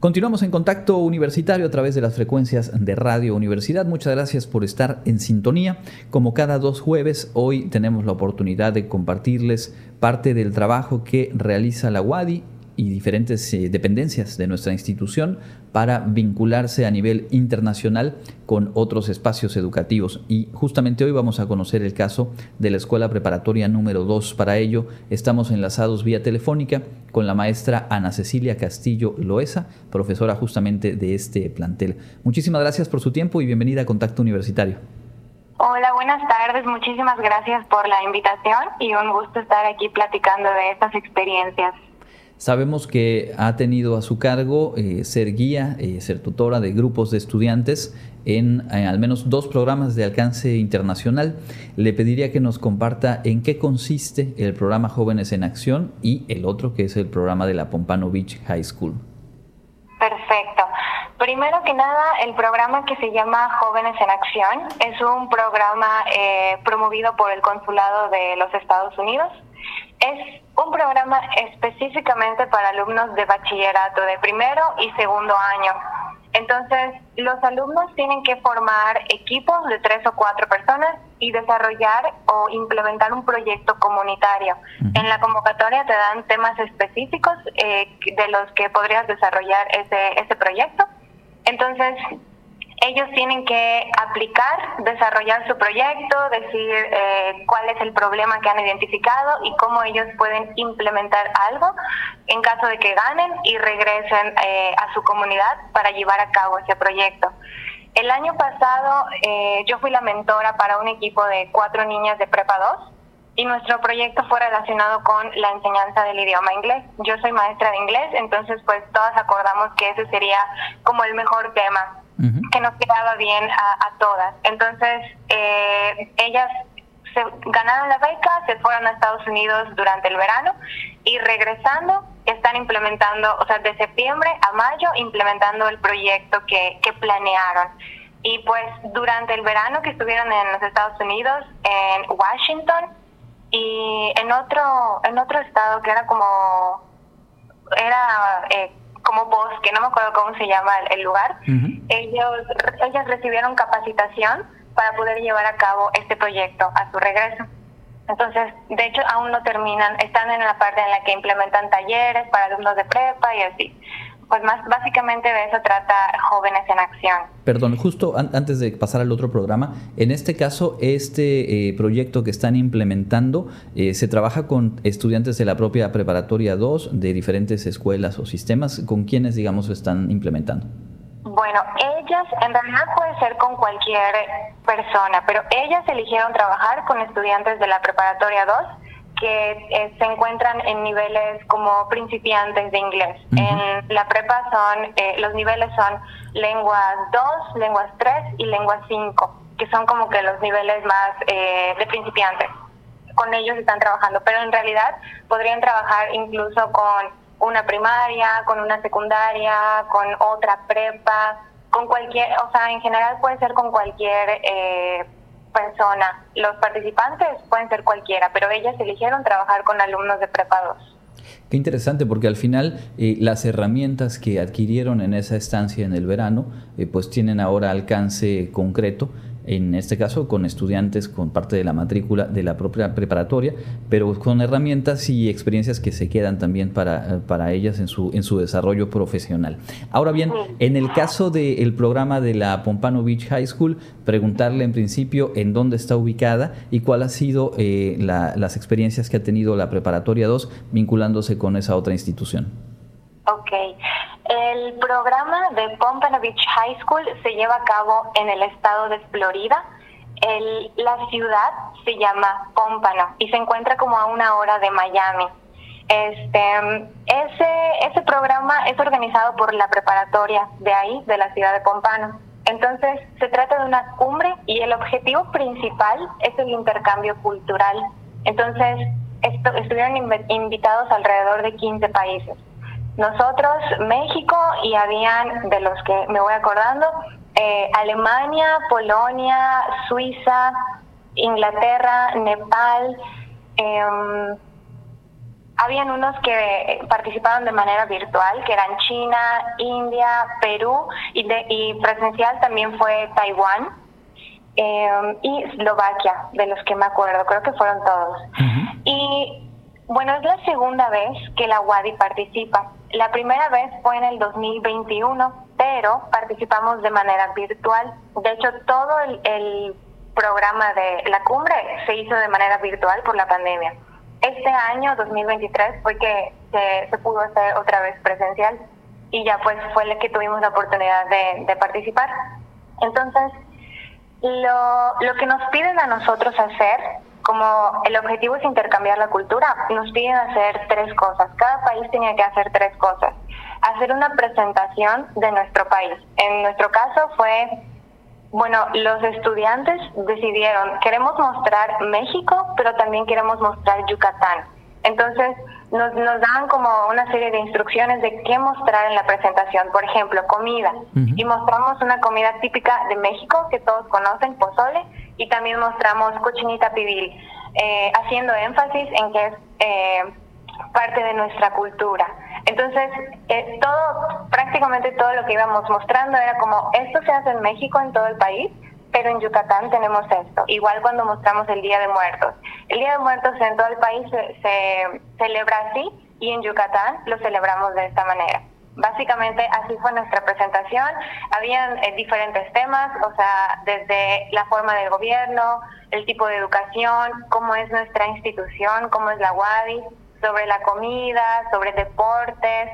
Continuamos en contacto universitario a través de las frecuencias de Radio Universidad. Muchas gracias por estar en sintonía. Como cada dos jueves, hoy tenemos la oportunidad de compartirles parte del trabajo que realiza la UADI y diferentes eh, dependencias de nuestra institución para vincularse a nivel internacional con otros espacios educativos. Y justamente hoy vamos a conocer el caso de la Escuela Preparatoria número 2. Para ello estamos enlazados vía telefónica con la maestra Ana Cecilia Castillo Loesa, profesora justamente de este plantel. Muchísimas gracias por su tiempo y bienvenida a Contacto Universitario. Hola, buenas tardes. Muchísimas gracias por la invitación y un gusto estar aquí platicando de estas experiencias. Sabemos que ha tenido a su cargo eh, ser guía, eh, ser tutora de grupos de estudiantes en eh, al menos dos programas de alcance internacional. Le pediría que nos comparta en qué consiste el programa Jóvenes en Acción y el otro que es el programa de la Pompano Beach High School. Perfecto. Primero que nada, el programa que se llama Jóvenes en Acción es un programa promovido por el Consulado de los Estados Unidos es un programa específicamente para alumnos de bachillerato de primero y segundo año. Entonces, los alumnos tienen que formar equipos de tres o cuatro personas y desarrollar o implementar un proyecto comunitario. En la convocatoria te dan temas específicos eh, de los que podrías desarrollar ese, ese proyecto. Entonces, ellos tienen que aplicar, desarrollar su proyecto, decir eh, cuál es el problema que han identificado y cómo ellos pueden implementar algo en caso de que ganen y regresen eh, a su comunidad para llevar a cabo ese proyecto. El año pasado eh, yo fui la mentora para un equipo de cuatro niñas de Prepa 2 y nuestro proyecto fue relacionado con la enseñanza del idioma inglés. Yo soy maestra de inglés, entonces pues todas acordamos que ese sería como el mejor tema que nos quedaba bien a, todas. Entonces, eh, ellas se ganaron la beca, se fueron a Estados Unidos durante el verano y regresando están implementando, o sea, de septiembre a mayo, implementando el proyecto que, que planearon. Y pues durante el verano que estuvieron en los Estados Unidos, en Washington y en otro, en otro estado que era como, era eh, como bosque, no me acuerdo cómo se llama el, lugar, ellos, ellas recibieron capacitación para poder llevar a cabo este proyecto a su regreso. Entonces, de hecho, aún no terminan, están en la parte en la que implementan talleres para alumnos de prepa y así pues más básicamente de eso trata Jóvenes en Acción. Perdón, justo antes de pasar al otro programa, en este caso, este eh, proyecto que están implementando eh, se trabaja con estudiantes de la propia preparatoria 2 de diferentes escuelas o sistemas, ¿con quiénes, digamos, están implementando? Bueno, ellas en realidad puede ser con cualquier persona, pero ellas eligieron trabajar con estudiantes de la preparatoria 2 que eh, se encuentran en niveles como principiantes de inglés. En la prepa son, eh, los niveles son lenguas 2, lenguas 3 y lenguas 5, que son como que los niveles más eh, de principiantes. Con ellos están trabajando, pero en realidad podrían trabajar incluso con una primaria, con una secundaria, con otra prepa, con cualquier, o sea, en general puede ser con cualquier eh, persona. Los participantes pueden ser cualquiera, pero ellas eligieron trabajar con alumnos de prepa Qué interesante, porque al final eh, las herramientas que adquirieron en esa estancia en el verano, eh, pues tienen ahora alcance concreto en este caso con estudiantes con parte de la matrícula de la propia preparatoria, pero con herramientas y experiencias que se quedan también para, para ellas en su, en su desarrollo profesional. Ahora bien, en el caso del programa de la Pompano Beach High School, preguntarle en principio en dónde está ubicada y cuál ha sido eh, las experiencias que ha tenido la preparatoria 2 vinculándose con esa otra institución. Ok. El programa de Pompano Beach High School se lleva a cabo en el estado de Florida. la ciudad se llama Pompano y se encuentra como a una hora de Miami. Este, ese, ese programa es organizado por la preparatoria de ahí, de la ciudad de Pompano. Entonces, se trata de una cumbre y el objetivo principal es el intercambio cultural. Entonces, estuvieron invitados alrededor de 15 países. Nosotros, México, y habían, de los que me voy acordando, eh, Alemania, Polonia, Suiza, Inglaterra, Nepal. Eh, habían unos que participaron de manera virtual, que eran China, India, Perú, y, de, y presencial también fue Taiwán eh, y Eslovaquia, de los que me acuerdo, creo que fueron todos. Y Bueno, es la segunda vez que la UADI participa. La primera vez fue en el 2021, pero participamos de manera virtual. De hecho, todo el, programa de la cumbre se hizo de manera virtual por la pandemia. Este año, 2023, fue que se, pudo hacer otra vez presencial y ya pues fue el que tuvimos la oportunidad de, de participar. Entonces, lo, lo que nos piden a nosotros hacer, como el objetivo es intercambiar la cultura, nos piden hacer tres cosas. Cada país tenía que hacer tres cosas. Hacer una presentación de nuestro país. En nuestro caso fue, bueno, los estudiantes decidieron, queremos mostrar México, pero también queremos mostrar Yucatán. Entonces, nos, nos dan como una serie de instrucciones de qué mostrar en la presentación. Por ejemplo, comida. Y mostramos una comida típica de México que todos conocen, pozole, y también mostramos cochinita pibil, eh, haciendo énfasis en que es eh, parte de nuestra cultura. Entonces, eh, todo, prácticamente todo lo que íbamos mostrando era como, esto se hace en México, en todo el país, pero en Yucatán tenemos esto. Igual cuando mostramos el Día de Muertos. El Día de Muertos en todo el país se, se celebra así y en Yucatán lo celebramos de esta manera. Básicamente así fue nuestra presentación. Habían eh, diferentes temas, o sea, desde la forma del gobierno, el tipo de educación, cómo es nuestra institución, cómo es la UADI, sobre la comida, sobre deportes,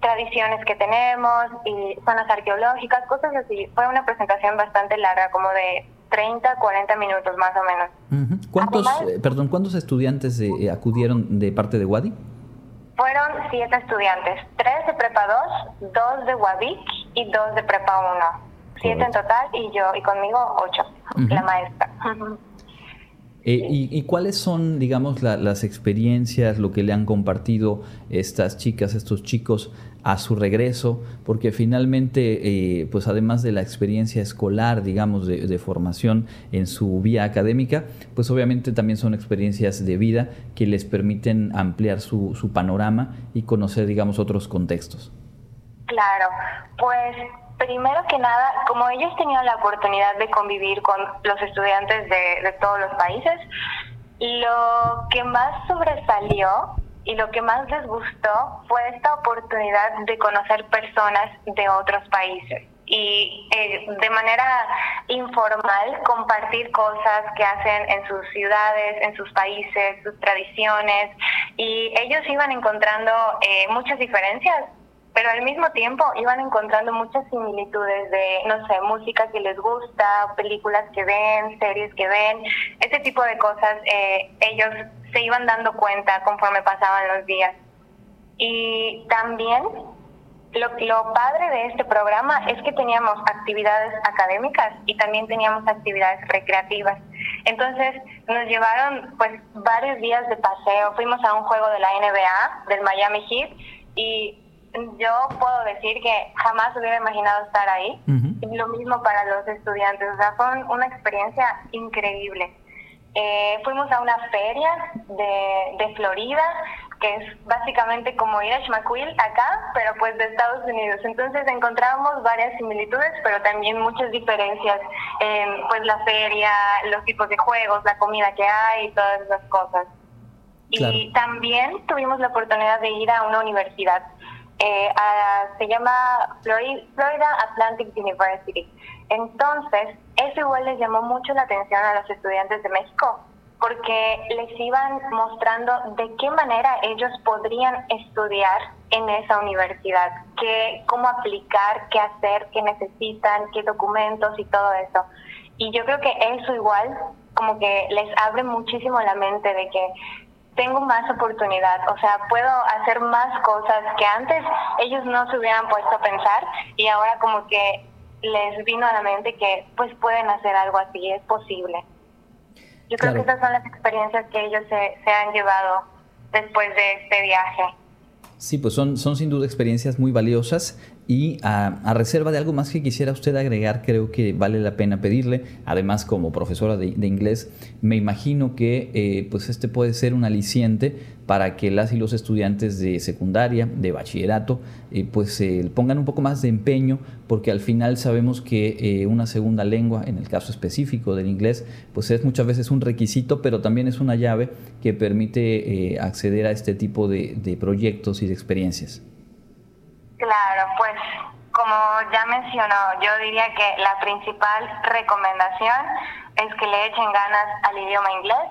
tradiciones que tenemos y zonas arqueológicas, cosas así. Fue una presentación bastante larga, como de 30, 40 minutos más o menos. ¿Cuántos, eh, perdón, ¿cuántos estudiantes eh, acudieron de parte de Wadi? Fueron siete estudiantes, tres de Prepa 2, dos de Wadic y dos de Prepa 1. Siete en total y yo, y conmigo ocho, la maestra. Eh, y, y, cuáles son, digamos, la, las experiencias, lo que le han compartido estas chicas, estos chicos a su regreso? Porque finalmente, eh, pues además de la experiencia escolar, digamos, de, formación en su vía académica, pues obviamente también son experiencias de vida que les permiten ampliar su, su panorama y conocer, digamos, otros contextos. Claro, pues primero que nada, como ellos tenían la oportunidad de convivir con los estudiantes de, de, todos los países, lo que más sobresalió y lo que más les gustó fue esta oportunidad de conocer personas de otros países y eh, de manera informal compartir cosas que hacen en sus ciudades, en sus países, sus tradiciones y ellos iban encontrando eh, muchas diferencias pero al mismo tiempo iban encontrando muchas similitudes de, no sé, música que les gusta, películas que ven, series que ven, ese tipo de cosas, eh, ellos se iban dando cuenta conforme pasaban los días. Y también lo, lo padre de este programa es que teníamos actividades académicas y también teníamos actividades recreativas. Entonces nos llevaron pues varios días de paseo, fuimos a un juego de la NBA, del Miami Heat, y yo puedo decir que jamás hubiera imaginado estar ahí. Uh -huh. Lo mismo para los estudiantes, o sea, fue una experiencia increíble. Eh, fuimos a una feria de, de, Florida, que es básicamente como ir a Schmaquil acá, pero pues de Estados Unidos. Entonces encontramos varias similitudes, pero también muchas diferencias en pues la feria, los tipos de juegos, la comida que hay y todas esas cosas. Claro. Y también tuvimos la oportunidad de ir a una universidad eh, se llama Florida Atlantic University. Entonces, eso igual les llamó mucho la atención a los estudiantes de México, porque les iban mostrando de qué manera ellos podrían estudiar en esa universidad, qué, cómo aplicar, qué hacer, qué necesitan, qué documentos y todo eso. Y yo creo que eso igual como que les abre muchísimo la mente de que tengo más oportunidad, o sea, puedo hacer más cosas que antes ellos no se hubieran puesto a pensar y ahora como que les vino a la mente que pues pueden hacer algo así, es posible. Yo creo claro. que esas son las experiencias que ellos se, se han llevado después de este viaje. Sí, pues son, son sin duda experiencias muy valiosas y a, reserva de algo más que quisiera usted agregar, creo que vale la pena pedirle. Además, como profesora de, de inglés, me imagino que eh, pues este puede ser un aliciente para que las y los estudiantes de secundaria, de bachillerato, eh, pues pongan un poco más de empeño, porque al final sabemos que una segunda lengua, en el caso específico del inglés, pues es muchas veces un requisito, pero también es una llave que permite acceder a este tipo de, de proyectos y de experiencias. Claro, pues como ya mencionó, yo diría que la principal recomendación es que le echen ganas al idioma inglés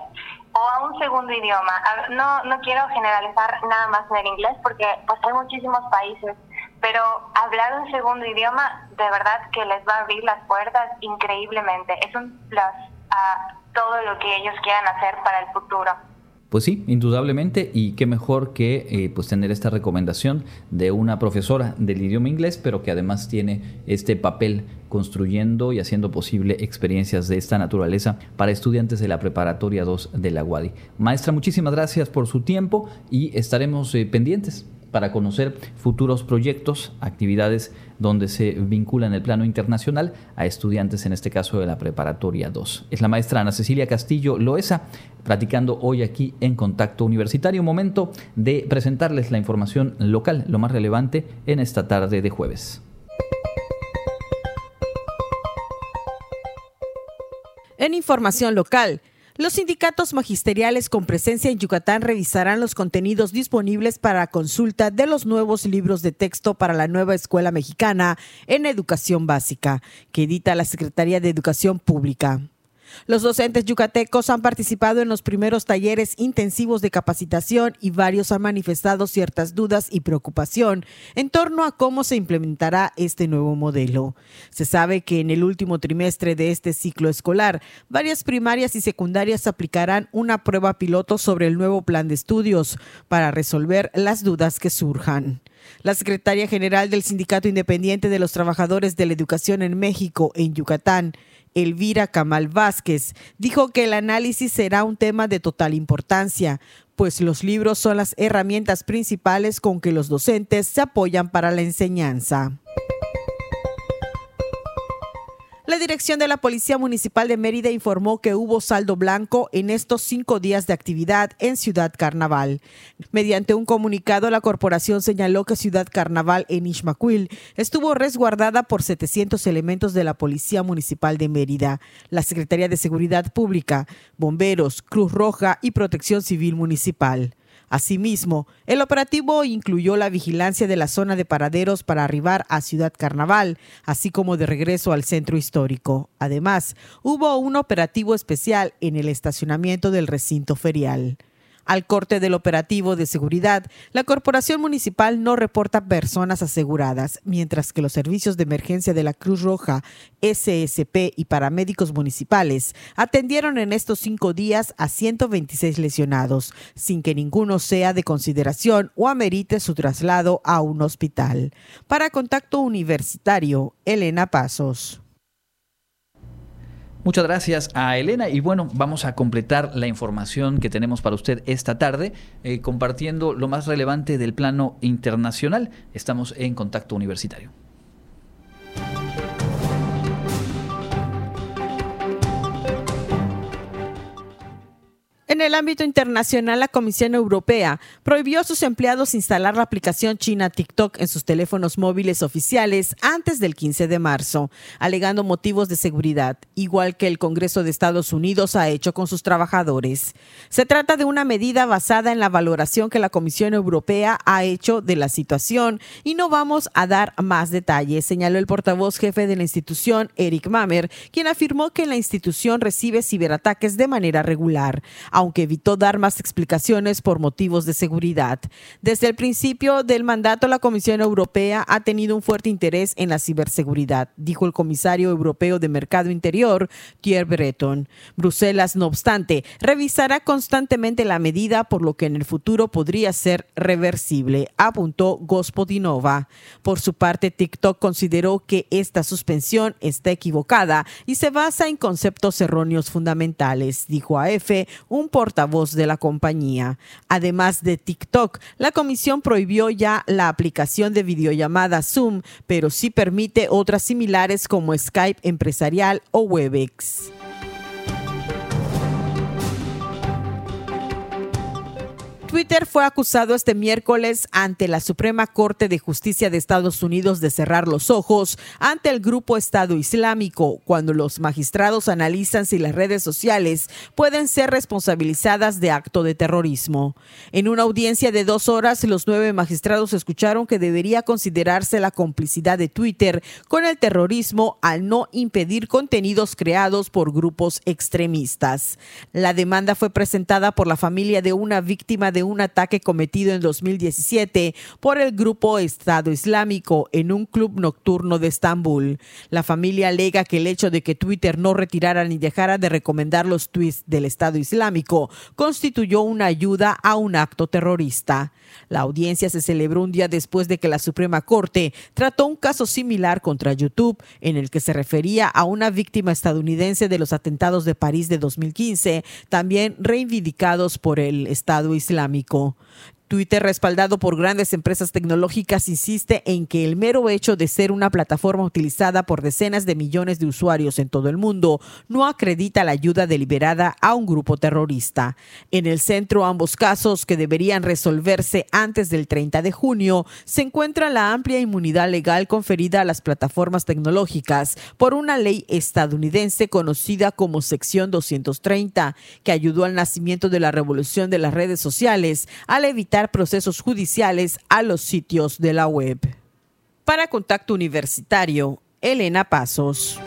o a un segundo idioma. No, no quiero generalizar nada más en el inglés porque pues hay muchísimos países, pero hablar un segundo idioma de verdad que les va a abrir las puertas increíblemente. Es un plus a todo lo que ellos quieran hacer para el futuro. Pues sí, indudablemente, y qué mejor que eh, pues tener esta recomendación de una profesora del idioma inglés, pero que además tiene este papel construyendo y haciendo posible experiencias de esta naturaleza para estudiantes de la preparatoria 2 de la UADI. Maestra, muchísimas gracias por su tiempo y estaremos eh, pendientes para conocer futuros proyectos, actividades donde se vincula en el plano internacional a estudiantes, en este caso de la preparatoria 2. Es la maestra Ana Cecilia Castillo Loesa, platicando hoy aquí en Contacto Universitario. Momento de presentarles la información local, lo más relevante en esta tarde de jueves. En información local, los sindicatos magisteriales con presencia en Yucatán revisarán los contenidos disponibles para consulta de los nuevos libros de texto para la nueva escuela mexicana en educación básica, que edita la Secretaría de Educación Pública. Los docentes yucatecos han participado en los primeros talleres intensivos de capacitación y varios han manifestado ciertas dudas y preocupación en torno a cómo se implementará este nuevo modelo. Se sabe que en el último trimestre de este ciclo escolar, varias primarias y secundarias aplicarán una prueba piloto sobre el nuevo plan de estudios para resolver las dudas que surjan. La secretaria general del Sindicato Independiente de los Trabajadores de la Educación en México, en Yucatán, Elvira Camal Vázquez, dijo que el análisis será un tema de total importancia, pues los libros son las herramientas principales con que los docentes se apoyan para la enseñanza. La dirección de la Policía Municipal de Mérida informó que hubo saldo blanco en estos cinco días de actividad en Ciudad Carnaval. Mediante un comunicado, la corporación señaló que Ciudad Carnaval en Ixmaquil estuvo resguardada por 700 elementos de la Policía Municipal de Mérida, la Secretaría de Seguridad Pública, Bomberos, Cruz Roja y Protección Civil Municipal. Asimismo, el operativo incluyó la vigilancia de la zona de paraderos para arribar a Ciudad Carnaval, así como de regreso al centro histórico. Además, hubo un operativo especial en el estacionamiento del recinto ferial. Al corte del operativo de seguridad, la Corporación Municipal no reporta personas aseguradas, mientras que los servicios de emergencia de la Cruz Roja, SSP y paramédicos municipales atendieron en estos cinco días a 126 lesionados, sin que ninguno sea de consideración o amerite su traslado a un hospital. Para Contacto Universitario, Elena Pasos. Muchas gracias a Elena y bueno, vamos a completar la información que tenemos para usted esta tarde eh, compartiendo lo más relevante del plano internacional. Estamos en contacto universitario. En el ámbito internacional, la Comisión Europea prohibió a sus empleados instalar la aplicación china TikTok en sus teléfonos móviles oficiales antes del 15 de marzo, alegando motivos de seguridad, igual que el Congreso de Estados Unidos ha hecho con sus trabajadores. Se trata de una medida basada en la valoración que la Comisión Europea ha hecho de la situación y no vamos a dar más detalles, señaló el portavoz jefe de la institución, Eric Mamer, quien afirmó que la institución recibe ciberataques de manera regular aunque evitó dar más explicaciones por motivos de seguridad. Desde el principio del mandato, la Comisión Europea ha tenido un fuerte interés en la ciberseguridad, dijo el comisario europeo de Mercado Interior, Thierry Breton. Bruselas, no obstante, revisará constantemente la medida, por lo que en el futuro podría ser reversible, apuntó Gospodinova. Por su parte, TikTok consideró que esta suspensión está equivocada y se basa en conceptos erróneos fundamentales, dijo a EFE un portavoz de la compañía. Además de TikTok, la comisión prohibió ya la aplicación de videollamada Zoom, pero sí permite otras similares como Skype empresarial o Twitter fue acusado este miércoles ante la Suprema Corte de Justicia de Estados Unidos de cerrar los ojos ante el grupo Estado Islámico cuando los magistrados analizan si las redes sociales pueden ser responsabilizadas de acto de terrorismo. En una audiencia de dos horas, los nueve magistrados escucharon que debería considerarse la complicidad de Twitter con el terrorismo al no impedir contenidos creados por grupos extremistas. La demanda fue presentada por la familia de una víctima de un ataque cometido en 2017 por el grupo Estado Islámico en un club nocturno de Estambul. La familia alega que el hecho de que Twitter no retirara ni dejara de recomendar los tweets del Estado Islámico constituyó una ayuda a un acto terrorista. La audiencia se celebró un día después de que la Suprema Corte trató un caso similar contra YouTube en el que se refería a una víctima estadounidense de los atentados de París de 2015, también reivindicados por el Estado Islámico económico Twitter, respaldado por grandes empresas tecnológicas, insiste en que el mero hecho de ser una plataforma utilizada por decenas de millones de usuarios en todo el mundo no acredita la ayuda deliberada a un grupo terrorista. En el centro, ambos casos, que deberían resolverse antes del 30 de junio, se encuentra la amplia inmunidad legal conferida a las plataformas tecnológicas por una ley estadounidense conocida como Sección 230, que ayudó al nacimiento de la revolución de las redes sociales al evitar procesos judiciales a los sitios de la web. Para Contacto Universitario, Elena Pasos.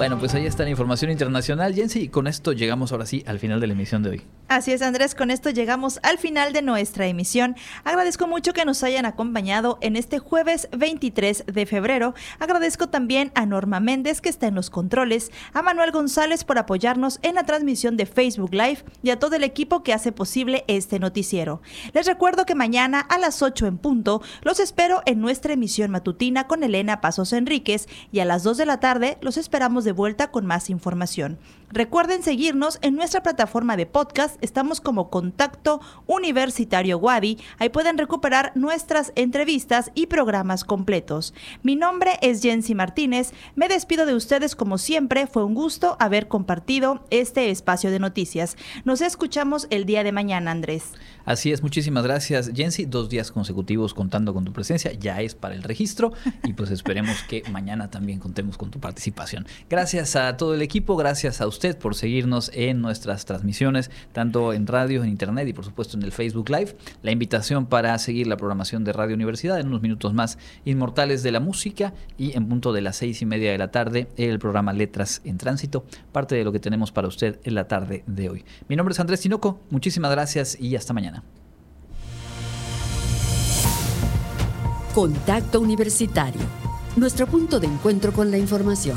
Bueno, pues ahí está la información internacional, Jensi, y con esto llegamos ahora sí al final de la emisión de hoy. Así es, Andrés, con esto llegamos al final de nuestra emisión. Agradezco mucho que nos hayan acompañado en este jueves 23 de febrero. Agradezco también a Norma Méndez, que está en los controles, a Manuel González por apoyarnos en la transmisión de Facebook Live y a todo el equipo que hace posible este noticiero. Les recuerdo que mañana a las 8 en punto los espero en nuestra emisión matutina con Elena Pasos Enríquez y a las 2 de la tarde los esperamos de vuelta con más información. Recuerden seguirnos en nuestra plataforma de podcast. Estamos como Contacto Universitario Wadi. Ahí pueden recuperar nuestras entrevistas y programas completos. Mi nombre es Jensi Martínez. Me despido de ustedes como siempre. Fue un gusto haber compartido este espacio de noticias. Nos escuchamos el día de mañana, Andrés. Así es, muchísimas gracias, Jensi. Dos días consecutivos contando con tu presencia. Ya es para el registro y pues esperemos que mañana también contemos con tu participación. Gracias a todo el equipo, gracias a usted usted por seguirnos en nuestras transmisiones, tanto en radio, en internet y por supuesto en el Facebook Live. La invitación para seguir la programación de Radio Universidad en unos minutos más, Inmortales de la Música y en punto de las seis y media de la tarde, el programa Letras en Tránsito, parte de lo que tenemos para usted en la tarde de hoy. Mi nombre es Andrés Tinoco, muchísimas gracias y hasta mañana. Contacto Universitario, nuestro punto de encuentro con la información